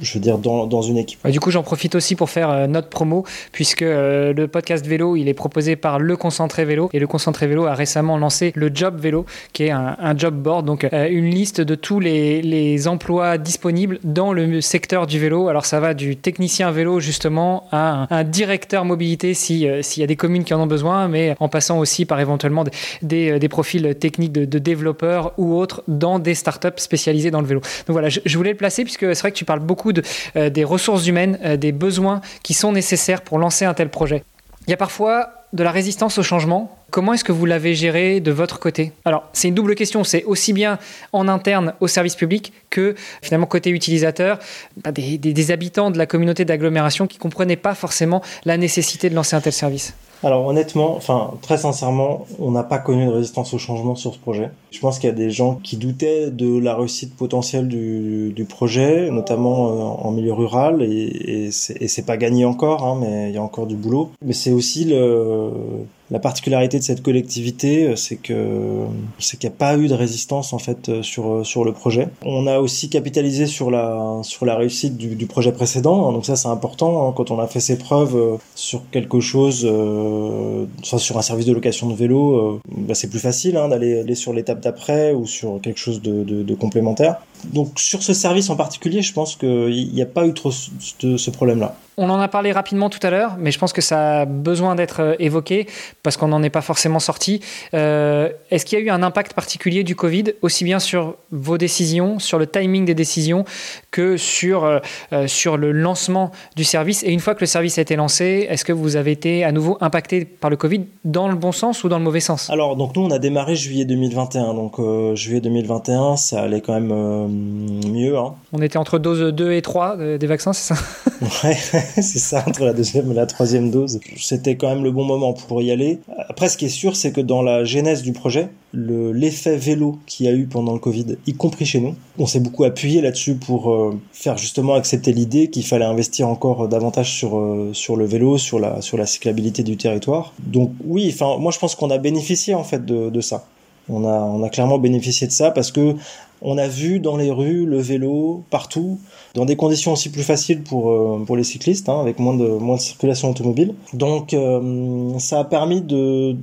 je veux dire, dans, une équipe. Du coup, j'en profite aussi pour faire euh, notre promo, puisque euh, le podcast vélo, il est proposé par Le Concentré Vélo, et Le Concentré Vélo a récemment lancé le Job Vélo, qui est un, job board, donc euh, une liste de tous les, emplois disponibles dans le secteur du vélo. Alors, ça va du technicien vélo, justement, à un, directeur mobilité, s'il y a des communes qui en ont besoin, mais en passant aussi par éventuellement des, profils techniques de, développeurs ou autres dans des startups spécialisées dans le vélo. Donc voilà, je voulais le placer, puisque c'est vrai que tu parles beaucoup euh, des ressources humaines, euh, des besoins qui sont nécessaires pour lancer un tel projet. Il y a parfois de la résistance au changement. Comment est-ce que vous l'avez géré de votre côté? Alors, c'est une double question. C'est aussi bien en interne au service public que finalement côté utilisateur, bah, des, des, des habitants de la communauté d'agglomération qui ne comprenaient pas forcément la nécessité de lancer un tel service. Alors honnêtement, enfin très sincèrement, on n'a pas connu de résistance au changement sur ce projet. Je pense qu'il y a des gens qui doutaient de la réussite potentielle du, projet, notamment euh, en milieu rural, et, et c'est pas gagné encore, hein, mais il y a encore du boulot. Mais c'est aussi la particularité de cette collectivité, euh, c'est qu'il n'y a pas eu de résistance en fait euh, sur le projet. On a aussi capitalisé sur la réussite du, projet précédent, hein, donc ça c'est important hein, quand on a fait ses preuves sur quelque chose, euh, sur un service de location de vélo, bah, c'est plus facile d'aller aller sur l'étape d'après ou sur quelque chose de complémentaire. Donc sur ce service en particulier, je pense qu'il n'y a pas eu trop de ce problème-là. On en a parlé rapidement tout à l'heure, mais je pense que ça a besoin d'être évoqué parce qu'on n'en est pas forcément sorti. Euh, Est-ce qu'il y a eu un impact particulier du Covid, aussi bien sur vos décisions, sur le timing des décisions, que sur, euh, sur le lancement du service? Et une fois que le service a été lancé, est-ce que vous avez été à nouveau impacté par le Covid dans le bon sens ou dans le mauvais sens? Alors, donc nous, on a démarré juillet 2021. Donc, euh, juillet 2021, ça allait quand même euh, mieux. Hein. On était entre dose 2 et 3 euh, des vaccins, c'est ça? Ouais, c'est ça, entre la deuxième et la troisième dose. C'était quand même le bon moment pour y aller. Après, ce qui est sûr, c'est que dans la genèse du projet, l'effet vélo qu'il y a eu pendant le Covid, y compris chez nous, on s'est beaucoup appuyé là-dessus pour euh, faire justement accepter l'idée qu'il fallait investir encore davantage sur, euh, sur le vélo, sur la, sur la cyclabilité du territoire. Donc oui, enfin, moi je pense qu'on a bénéficié en fait de, de ça. On a, on a clairement bénéficié de ça parce que on a vu dans les rues le vélo partout, dans des conditions aussi plus faciles pour, euh, pour les cyclistes, hein, avec moins de, moins de circulation automobile. Donc euh, ça a permis de,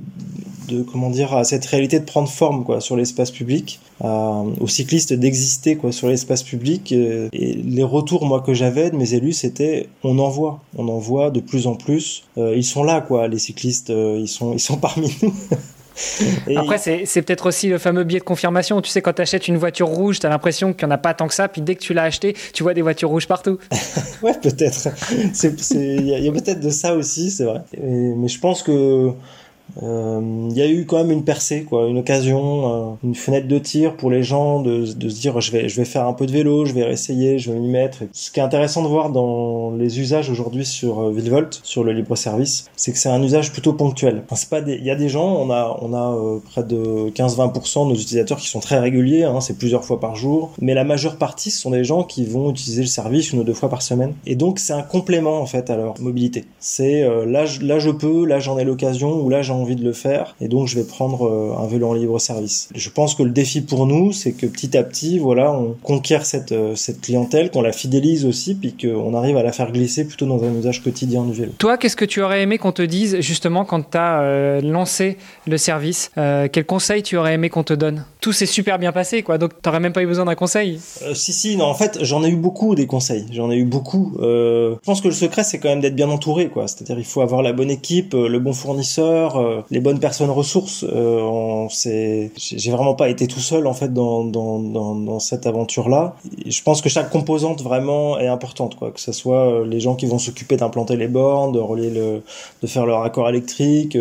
de comment dire à cette réalité de prendre forme quoi sur l'espace public, aux cyclistes d'exister quoi sur l'espace public. Et les retours moi que j'avais de mes élus, c'était on en voit, on en voit de plus en plus. Euh, ils sont là quoi, les cyclistes, euh, ils sont ils sont parmi nous. Et Après, c'est peut-être aussi le fameux biais de confirmation. Tu sais, quand tu achètes une voiture rouge, tu as l'impression qu'il n'y en a pas tant que ça. Puis dès que tu l'as acheté, tu vois des voitures rouges partout. ouais, peut-être. Il y a, a peut-être de ça aussi, c'est vrai. Et, mais je pense que il euh, y a eu quand même une percée, quoi, une occasion, euh, une fenêtre de tir pour les gens de, de, se dire je vais, je vais faire un peu de vélo, je vais essayer, je vais m'y mettre. Ce qui est intéressant de voir dans les usages aujourd'hui sur euh, Villevolt, sur le libre service, c'est que c'est un usage plutôt ponctuel. C'est pas des, il y a des gens, on a, on a euh, près de 15-20% de nos utilisateurs qui sont très réguliers, hein, c'est plusieurs fois par jour, mais la majeure partie ce sont des gens qui vont utiliser le service une ou deux fois par semaine. Et donc c'est un complément en fait à leur mobilité. C'est euh, là, là je peux, là j'en ai l'occasion, ou là j'ai envie de le faire et donc je vais prendre euh, un vélo en libre service. Je pense que le défi pour nous, c'est que petit à petit, voilà, on conquiert cette, euh, cette clientèle, qu'on la fidélise aussi, puis qu'on arrive à la faire glisser plutôt dans un usage quotidien du vélo. Toi, qu'est-ce que tu aurais aimé qu'on te dise justement quand tu as euh, lancé le service euh, Quel conseil tu aurais aimé qu'on te donne? Tout s'est super bien passé, quoi, donc tu même pas eu besoin d'un conseil euh, Si, si, non, en fait, j'en ai eu beaucoup des conseils. J'en ai eu beaucoup. je pense que le secret, c'est quand même d'être bien entouré, quoi. C'est-à-dire, il faut avoir la bonne équipe, le bon fournisseur, les bonnes personnes ressources. Euh, j'ai vraiment pas été tout seul en fait dans, dans, dans, dans cette aventure-là. Je pense que chaque composante vraiment est importante, quoi. Que ce soit les gens qui vont s'occuper d'implanter les bornes, de relier le, de faire le raccord électrique.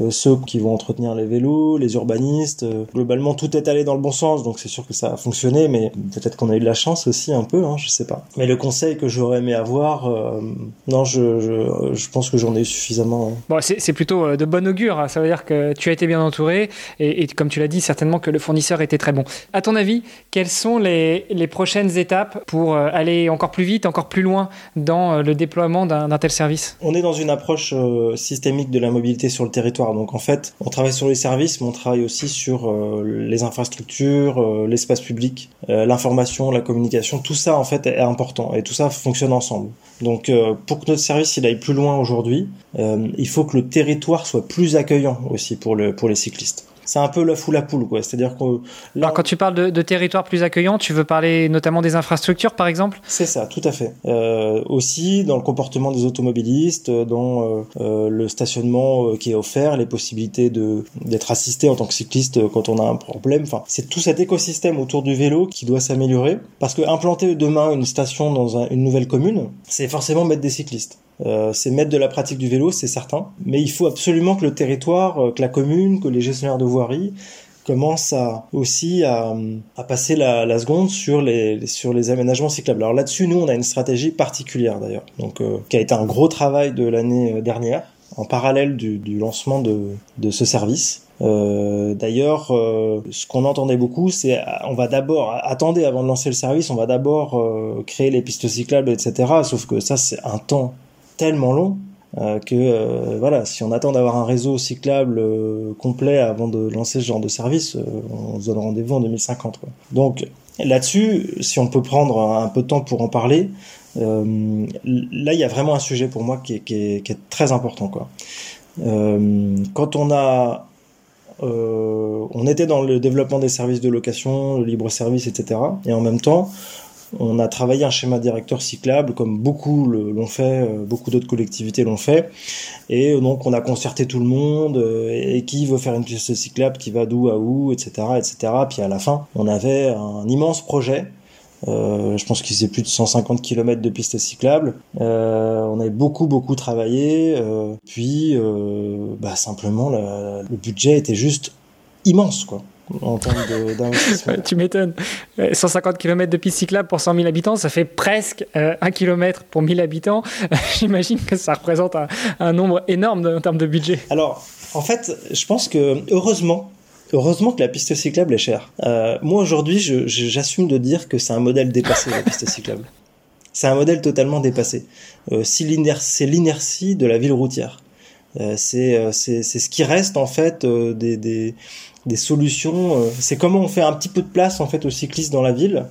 Euh, ceux qui vont entretenir les vélos, les urbanistes. Euh, globalement, tout est allé dans le bon sens, donc c'est sûr que ça a fonctionné, mais peut-être qu'on a eu de la chance aussi un peu, hein, je sais pas. Mais le conseil que j'aurais aimé avoir, euh, non, je, je, je, pense que j'en ai eu suffisamment. Hein. Bon, c'est plutôt de bon augure. Ça veut dire que tu as été bien entouré et, comme tu l'as dit, certainement que le fournisseur était très bon. À ton avis, quelles sont les, les prochaines étapes pour aller encore plus vite, encore plus loin dans le déploiement d'un tel service? On est dans une approche systémique de la mobilité sur le territoire. Donc en fait, on travaille sur les services, mais on travaille aussi sur les infrastructures, l'espace public, l'information, la communication. Tout ça en fait est important et tout ça fonctionne ensemble. Donc pour que notre service il aille plus loin aujourd'hui, il faut que le territoire soit plus accueillant aussi pour les cyclistes c'est un peu l'œuf ou la poule, quoi. C'est-à-dire que Alors, quand tu parles de, territoire plus accueillant, tu veux parler notamment des infrastructures, par exemple? C'est ça, tout à fait. Euh, aussi dans le comportement des automobilistes, dans euh, euh, le stationnement qui est offert, les possibilités de d'être assisté en tant que cycliste quand on a un problème. Enfin, c'est tout cet écosystème autour du vélo qui doit s'améliorer, parce que implanter demain une station dans une nouvelle commune, c'est forcément mettre des cyclistes. Euh, c'est mettre de la pratique du vélo, c'est certain. Mais il faut absolument que le territoire, euh, que la commune, que les gestionnaires de voirie commencent à, aussi à, passer la, seconde sur les, sur les aménagements cyclables. Alors là-dessus, nous, on a une stratégie particulière d'ailleurs, donc euh, qui a été un gros travail de l'année dernière, en parallèle du, lancement de, de ce service. D'ailleurs, ce qu'on entendait beaucoup, c'est on va d'abord attendez avant de lancer le service, on va d'abord créer les pistes cyclables, etc. Sauf que ça, c'est un temps tellement long euh, que euh, voilà, si on attend d'avoir un réseau cyclable euh, complet avant de lancer ce genre de service, on se donne rendez-vous en 2050. Donc là-dessus, si on peut prendre un peu de temps pour en parler, là il y a vraiment un sujet pour moi qui est, qui est, très important. Quoi. quand on a on était dans le développement des services de location, le libre service, etc. Et en même temps, on a travaillé un schéma directeur cyclable, comme beaucoup l'ont fait, euh, beaucoup d'autres collectivités l'ont fait. Et donc on a concerté tout le monde, euh, et qui veut faire une piste cyclable, qui va d'où à où, etc., etc. Puis à la fin, on avait un immense projet. Euh, je pense qu'il faisait plus de 150 km de pistes cyclables. on avait beaucoup beaucoup travaillé. puis bah, simplement le budget était juste immense quoi en termes d'investissement. tu m'étonnes. 150 km de piste cyclable pour 100 000 habitants, ça fait presque euh, 1 km pour 1000 habitants. J'imagine que ça représente un, nombre énorme en termes de budget. Alors, en fait, je pense que heureusement, Heureusement que la piste cyclable est chère. Euh, moi aujourd'hui, j'assume de dire que c'est un modèle dépassé la piste cyclable. C'est un modèle totalement dépassé. Euh, c'est l'inertie de la ville routière. Euh, c'est ce qui reste en fait des, des, solutions. Euh, c'est comment on fait un petit peu de place en fait aux cyclistes dans la ville,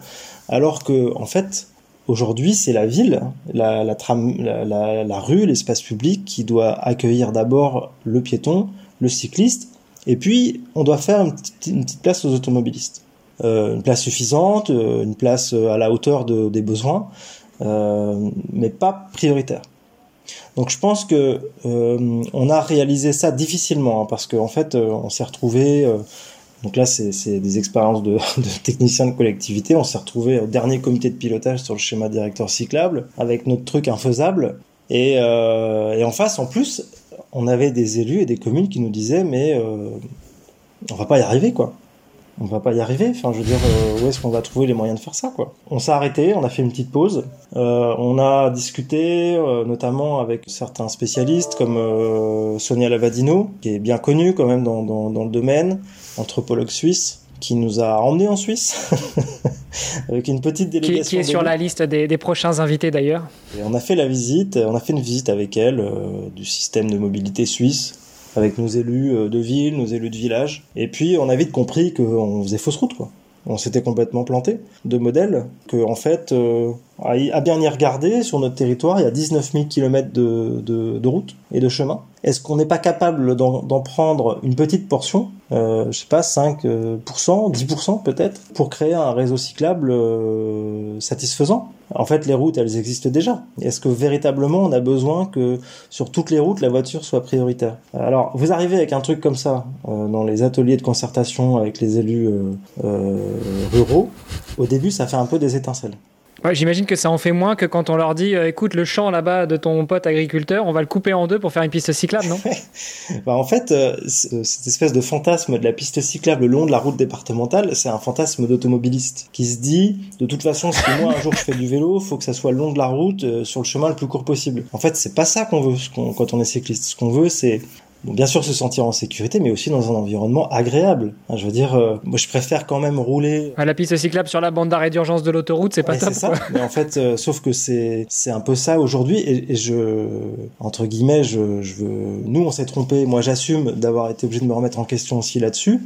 alors que en fait aujourd'hui c'est la ville, la, rue, l'espace public qui doit accueillir d'abord le piéton, le cycliste, et puis on doit faire une petite, place aux automobilistes. Euh, une place suffisante, euh, une place à la hauteur de, des besoins, euh, mais pas prioritaire. Donc je pense que euh, on a réalisé ça difficilement hein, parce qu'en fait euh, on s'est retrouvé euh, donc là c'est des expériences de, de, techniciens de collectivité. On s'est retrouvé au dernier comité de pilotage sur le schéma directeur cyclable avec notre truc infaisable. Et, et en face en plus on avait des élus et des communes qui nous disaient mais on va pas y arriver quoi on va pas y arriver. Enfin, je veux dire, euh, où est-ce qu'on va trouver les moyens de faire ça, quoi? On s'est arrêté, on a fait une petite pause, euh, on a discuté, euh, notamment avec certains spécialistes comme Sonia Lavadino, qui est bien connue quand même dans, dans, dans le domaine, anthropologue suisse, qui nous a emmenés en Suisse avec une petite délégation. Qui, qui est sur la liste des, des prochains invités d'ailleurs. Et on a fait la visite, on a fait une visite avec elle du système de mobilité suisse avec nos élus euh, de ville, nos élus de village. Et puis on a vite compris qu'on faisait fausse route, quoi. On s'était complètement planté de modèle, que en fait, euh, à bien y regarder, sur notre territoire, il y a 19 000 km de, de, de et de chemin. Est-ce qu'on n'est pas capable d'en prendre une petite portion, euh, je sais pas, 5%, 10% peut-être, pour créer un réseau cyclable euh, satisfaisant? En fait, les routes, elles existent déjà. Est-ce que véritablement on a besoin que sur toutes les routes, la voiture soit prioritaire? Alors, vous arrivez avec un truc comme ça euh, dans les ateliers de concertation avec les élus euh, euh, ruraux. Au début, ça fait un peu des étincelles. J'imagine que ça en fait moins que quand on leur dit euh, écoute, le champ là-bas de ton pote agriculteur, on va le couper en deux pour faire une piste cyclable, non? Bah, En fait, euh, cette espèce de fantasme de la piste cyclable le long de la route départementale, c'est un fantasme d'automobiliste qui se dit de toute façon, si moi un jour je fais du vélo, faut que ça soit le long de la route, euh, sur le chemin le plus court possible. En fait, c'est pas ça qu'on veut quand on est cycliste. Ce qu'on veut, c'est bien sûr se sentir en sécurité, mais aussi dans un environnement agréable. Je veux dire, euh, moi je préfère quand même rouler à la piste cyclable sur la bande d'arrêt d'urgence de l'autoroute, c'est pas top. C'est ça. Mais en fait, euh, sauf que c'est c'est un peu ça aujourd'hui, et, et, je entre guillemets, je, je veux. Nous, on s'est trompé. Moi, j'assume d'avoir été obligé de me remettre en question aussi là-dessus.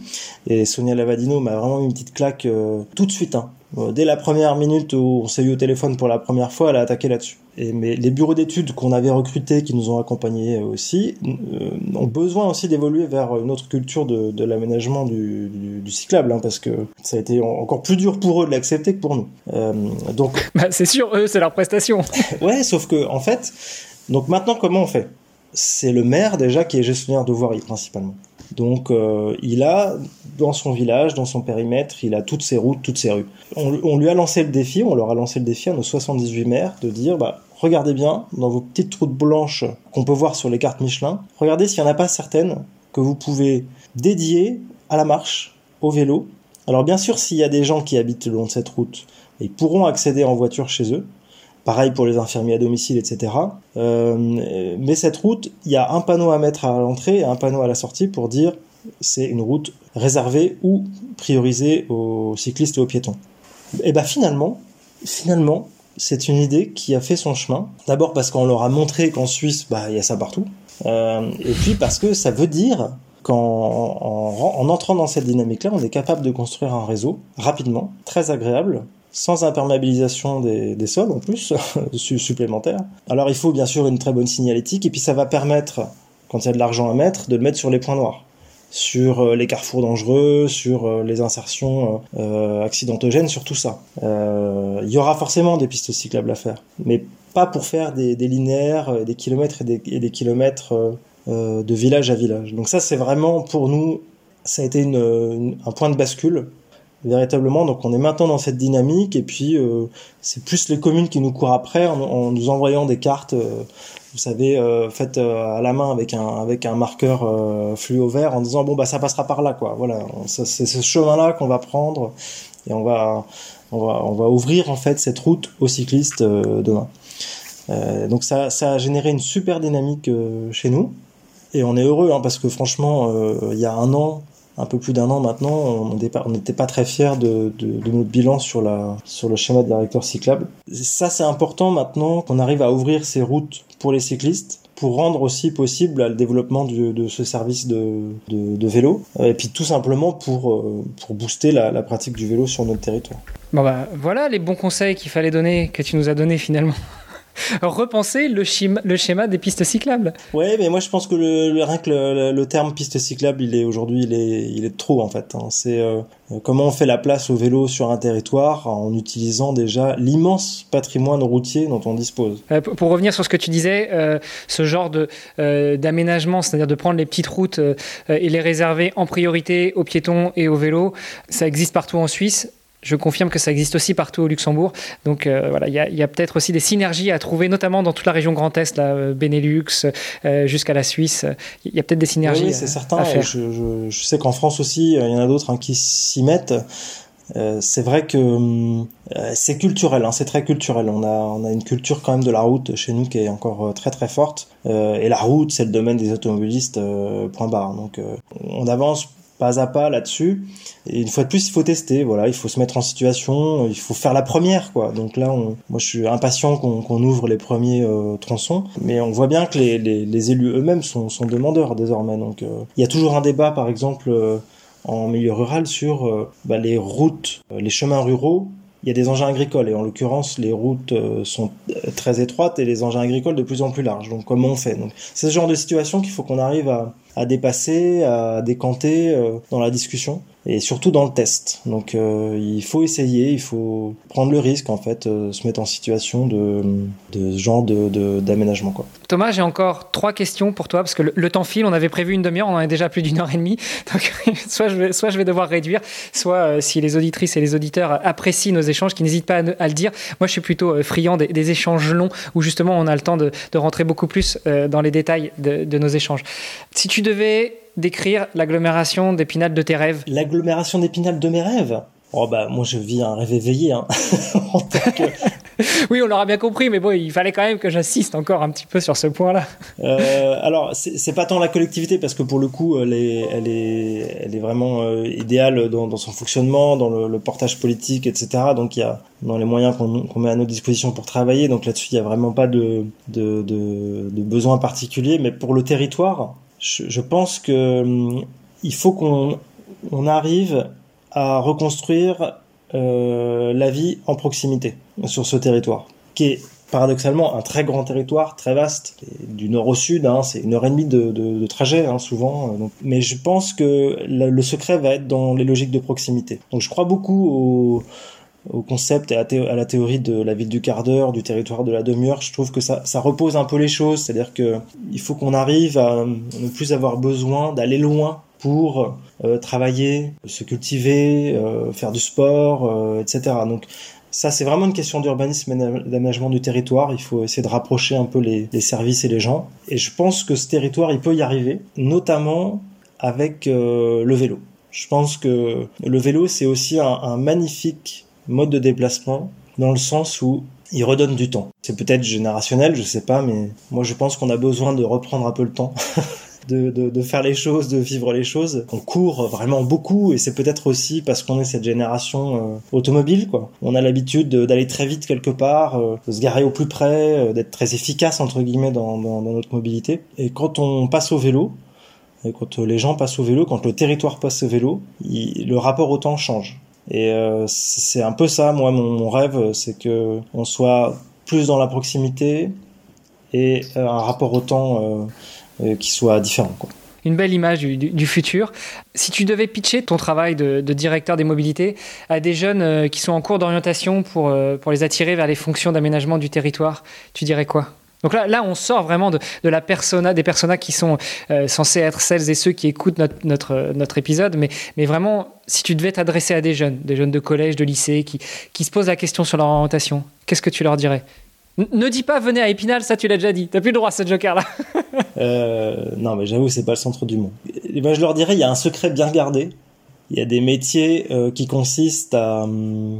Et Sonia Lavadino m'a vraiment mis une petite claque euh, tout de suite. Hein. Dès la première minute où on s'est eu au téléphone pour la première fois, elle a attaqué là-dessus. Et, mais les bureaux d'études qu'on avait recrutés, qui nous ont accompagnés aussi, euh, ont besoin aussi d'évoluer vers une autre culture de, de l'aménagement du, du, du, cyclable, hein, parce que ça a été encore plus dur pour eux de l'accepter que pour nous. Euh, donc, bah, c'est sûr, eux, c'est leur prestation. ouais, sauf que en fait, donc maintenant, comment on fait? C'est le maire déjà qui est gestionnaire de voirie principalement. Donc euh, il a dans son village, dans son périmètre, il a toutes ses routes, toutes ses rues. On, lui a lancé le défi, on leur a lancé le défi à nos 78 maires de dire bah regardez bien dans vos petites routes blanches qu'on peut voir sur les cartes Michelin, regardez s'il n'y en a pas certaines que vous pouvez dédier à la marche, au vélo. Alors bien sûr, s'il y a des gens qui habitent le long de cette route, ils pourront accéder en voiture chez eux. Pareil pour les infirmiers à domicile, etc. Euh, mais cette route, il y a un panneau à mettre à l'entrée et un panneau à la sortie pour dire c'est une route réservée ou priorisée aux cyclistes et aux piétons. Et ben finalement, finalement, c'est une idée qui a fait son chemin. D'abord parce qu'on leur a montré qu'en Suisse, bah il y a ça partout. Euh, et puis parce que ça veut dire qu'en en, en entrant dans cette dynamique-là, on est capable de construire un réseau rapidement, très agréable, sans imperméabilisation des, sols en plus, supplémentaire. Alors il faut bien sûr une très bonne signalétique, et puis ça va permettre, quand il y a de l'argent à mettre, de le mettre sur les points noirs sur les carrefours dangereux, sur les insertions euh, accidentogènes, sur tout ça. Euh, il y aura forcément des pistes cyclables à faire, mais pas pour faire des, linéaires, des kilomètres et des, kilomètres euh, de village à village. Donc ça, c'est vraiment pour nous, ça a été un point de bascule véritablement. Donc on est maintenant dans cette dynamique et puis euh, c'est plus les communes qui nous courent après en, nous envoyant des cartes, euh, vous savez, euh, faites à la main avec un avec un marqueur fluo vert en disant bon bah ça passera par là quoi. Voilà, c'est ce chemin-là qu'on va prendre et on va on va on va ouvrir en fait cette route aux cyclistes demain. donc ça ça a généré une super dynamique chez nous. Et on est heureux hein, parce que franchement, il y a un an, un peu plus d'un an maintenant, on n'était pas, très fiers de, notre bilan sur, le schéma directeur cyclable. Ça, c'est important maintenant qu'on arrive à ouvrir ces routes pour les cyclistes pour rendre aussi possible le développement de ce service de, vélo et puis tout simplement pour, pour booster la, pratique du vélo sur notre territoire. Bah voilà les bons conseils qu'il fallait donner que tu nous as donné finalement repenser le schéma, le schéma des pistes cyclables. Ouais, mais moi je pense que le, le rien que le, le, terme piste cyclable, il est aujourd'hui, il est, il est trop en fait. Hein. C'est euh, comment on fait la place au vélo sur un territoire en utilisant déjà l'immense patrimoine routier dont on dispose. Euh, pour revenir sur ce que tu disais, euh, ce genre de euh, d'aménagement, c'est-à-dire de prendre les petites routes euh, et les réserver en priorité aux piétons et aux vélos, ça existe partout en Suisse je confirme que ça existe aussi partout au Luxembourg. Donc euh, voilà, il y a, peut-être aussi des synergies à trouver, notamment dans toute la région Grand Est, là, euh, Benelux, euh, jusqu'à la Suisse. Il y a peut-être des synergies. Oui, c'est certain. Je, je, je, sais qu'en France aussi, il y en a d'autres hein, qui s'y mettent. Euh, c'est vrai que euh, c'est culturel, hein, c'est très culturel. On a, on a une culture quand même de la route chez nous qui est encore très très forte. et la route, c'est le domaine des automobilistes, point barre. Donc on avance pas à pas là-dessus. Et une fois de plus, il faut tester. Voilà, il faut se mettre en situation. Il faut faire la première, quoi. Donc là, on, moi, je suis impatient qu'on qu ouvre les premiers euh, tronçons. Mais on voit bien que les, les, élus eux-mêmes sont, sont, demandeurs désormais. Donc, euh, il y a toujours un débat, par exemple, euh, en milieu rural sur euh, bah, les routes, euh, les chemins ruraux il y a des engins agricoles et en l'occurrence les routes sont très étroites et les engins agricoles de plus en plus larges. Donc comment on fait c'est ce genre de situation qu'il faut qu'on arrive à, à dépasser, à décanter euh, dans la discussion et surtout dans le test. Donc euh, il faut essayer, il faut prendre le risque en fait, euh, se mettre en situation de, de ce genre de d'aménagement quoi. Thomas, j'ai encore trois questions pour toi parce que le, temps file. On avait prévu une demi-heure, on en est déjà plus d'une heure et demie. Donc soit je vais soit je vais devoir réduire, soit euh, si les auditrices et les auditeurs apprécient nos échanges, qui n'hésitent pas à, le dire. Moi, je suis plutôt euh, friand des, échanges longs où justement on a le temps de, de rentrer beaucoup plus dans les détails de, de nos échanges. Si tu devais décrire l'agglomération d'Épinal de tes rêves? L'agglomération d'Épinal de mes rêves? Oh bah moi je vis un rêve éveillé hein. en tant que, oui, on l'aura bien compris, mais bon, il fallait quand même que j'insiste encore un petit peu sur ce point-là. Euh, alors, c'est pas tant la collectivité, parce que pour le coup, elle est, elle est, elle est vraiment euh, idéale dans, son fonctionnement, dans le, portage politique, etc. Donc, il y a dans les moyens qu'on met à notre disposition pour travailler. Donc là-dessus, il n'y a vraiment pas de, de, de, de, besoin particulier. Mais pour le territoire, je, pense que hum, il faut qu'on on arrive à reconstruire euh, la vie en proximité sur ce territoire, qui est paradoxalement un très grand territoire, très vaste, du nord au sud, hein, c'est une heure et demie de, de, de trajet hein, souvent. Euh, mais je pense que le secret va être dans les logiques de proximité. Donc je crois beaucoup au, au concept et à, la théorie de la ville du quart d'heure, du territoire de la demi-heure. Je trouve que ça, repose un peu les choses, c'est-à-dire que il faut qu'on arrive à ne plus avoir besoin d'aller loin pour euh, travailler, se cultiver, euh, faire du sport, euh, etc. Donc ça, c'est vraiment une question d'urbanisme et d'aménagement du territoire. Il faut essayer de rapprocher un peu les, services et les gens. Et je pense que ce territoire, il peut y arriver, notamment avec le vélo. Je pense que le vélo, c'est aussi un magnifique mode de déplacement dans le sens où il redonne du temps. C'est peut-être générationnel, je sais pas, mais moi je pense qu'on a besoin de reprendre un peu le temps de, faire les choses, de vivre les choses. On court vraiment beaucoup et c'est peut-être aussi parce qu'on est cette génération euh, automobile, quoi. On a l'habitude d'aller très vite quelque part, euh, de se garer au plus près, euh, d'être très efficace entre guillemets dans, notre mobilité. Et quand on passe au vélo, quand les gens passent au vélo, quand le territoire passe au vélo, le rapport au temps change. Et c'est un peu ça, moi, mon, rêve, c'est que on soit plus dans la proximité et un rapport au temps euh, qui soit différent. Une belle image du, futur. Si tu devais pitcher ton travail de, directeur des mobilités à des jeunes euh, qui sont en cours d'orientation pour, euh, pour les attirer vers les fonctions d'aménagement du territoire, tu dirais quoi? Donc là, là, on sort vraiment de, la des personas qui sont censés être celles et ceux qui écoutent notre, notre, épisode, mais, mais vraiment, si tu devais t'adresser à des jeunes, des jeunes de collège, de lycée, qui, qui se posent la question sur leur orientation, qu'est-ce que tu leur dirais? Ne dis pas venez à Épinal, ça tu l'as déjà dit. T'as plus le droit à ce joker là. euh, non, mais j'avoue, c'est pas le centre du monde. Et ben, je leur dirais, il y a un secret bien gardé. Il y a des métiers euh, qui consistent à, hum,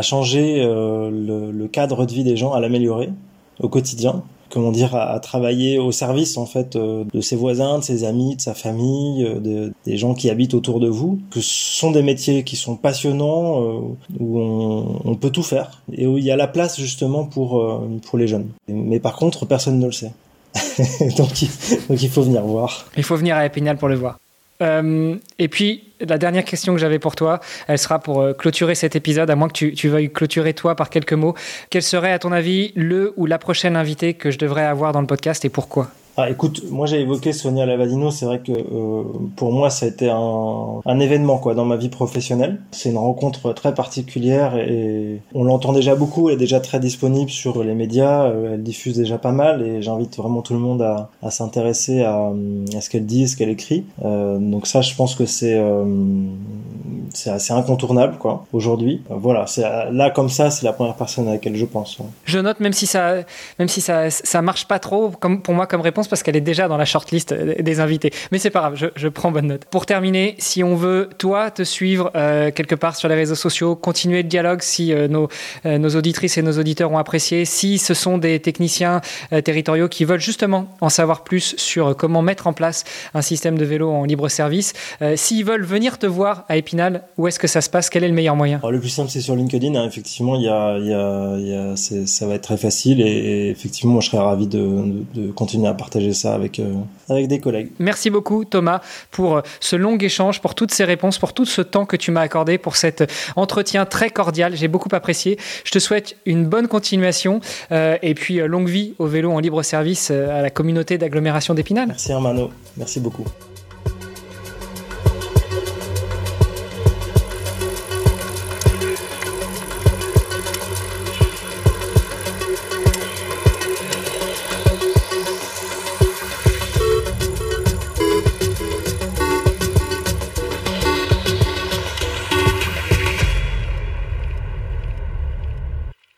changer euh, le, cadre de vie des gens, à l'améliorer au quotidien comment dire, à, travailler au service en fait euh, de ses voisins, de ses amis, de sa famille, euh, des gens qui habitent autour de vous. Que ce sont des métiers qui sont passionnants, euh, où on, on, peut tout faire et où il y a la place justement pour pour les jeunes. Mais par contre, personne ne le sait. donc, donc il faut venir voir. Il faut venir à Épinal pour le voir. Euh, et puis, la dernière question que j'avais pour toi, elle sera pour euh, clôturer cet épisode, à moins que tu, tu, veuilles clôturer toi par quelques mots. Quel serait, à ton avis, le ou la prochaine invitée que je devrais avoir dans le podcast et pourquoi? Ah, écoute, moi j'ai évoqué Sonia Lavadino, c'est vrai que euh, pour moi ça a été un, événement quoi dans ma vie professionnelle. C'est une rencontre très particulière et on l'entend déjà beaucoup, elle est déjà très disponible sur les médias, euh, elle diffuse déjà pas mal et j'invite vraiment tout le monde à, s'intéresser à, ce qu'elle dit, ce qu'elle écrit. Euh, donc ça je pense que c'est assez incontournable quoi aujourd'hui. Voilà, là comme ça, c'est la première personne à laquelle je pense. Je note même si ça même si ça ça marche pas trop comme pour moi comme réponse parce qu'elle est déjà dans la shortlist des invités. Mais c'est pas grave, je, prends bonne note. Pour terminer, si on veut, toi, te suivre euh, quelque part sur les réseaux sociaux, continuer le dialogue si euh, nos, euh, nos auditrices et nos auditeurs ont apprécié, si ce sont des techniciens territoriaux qui veulent justement en savoir plus sur comment mettre en place un système de vélo en libre service, s'ils veulent venir te voir à Épinal, où est-ce que ça se passe? Quel est le meilleur moyen? Le plus simple, c'est sur LinkedIn. Hein. Effectivement, y a, y y a ça va être très facile et, effectivement, moi, je serais ravi de continuer à partager ça avec, euh, avec des collègues. Merci beaucoup Thomas pour euh, ce long échange, pour toutes ces réponses, pour tout ce temps que tu m'as accordé, pour cet entretien très cordial. J'ai beaucoup apprécié. Je te souhaite une bonne continuation euh, et puis longue vie au vélo en libre service à la communauté d'agglomération d'Épinal. Merci Hermano, merci beaucoup.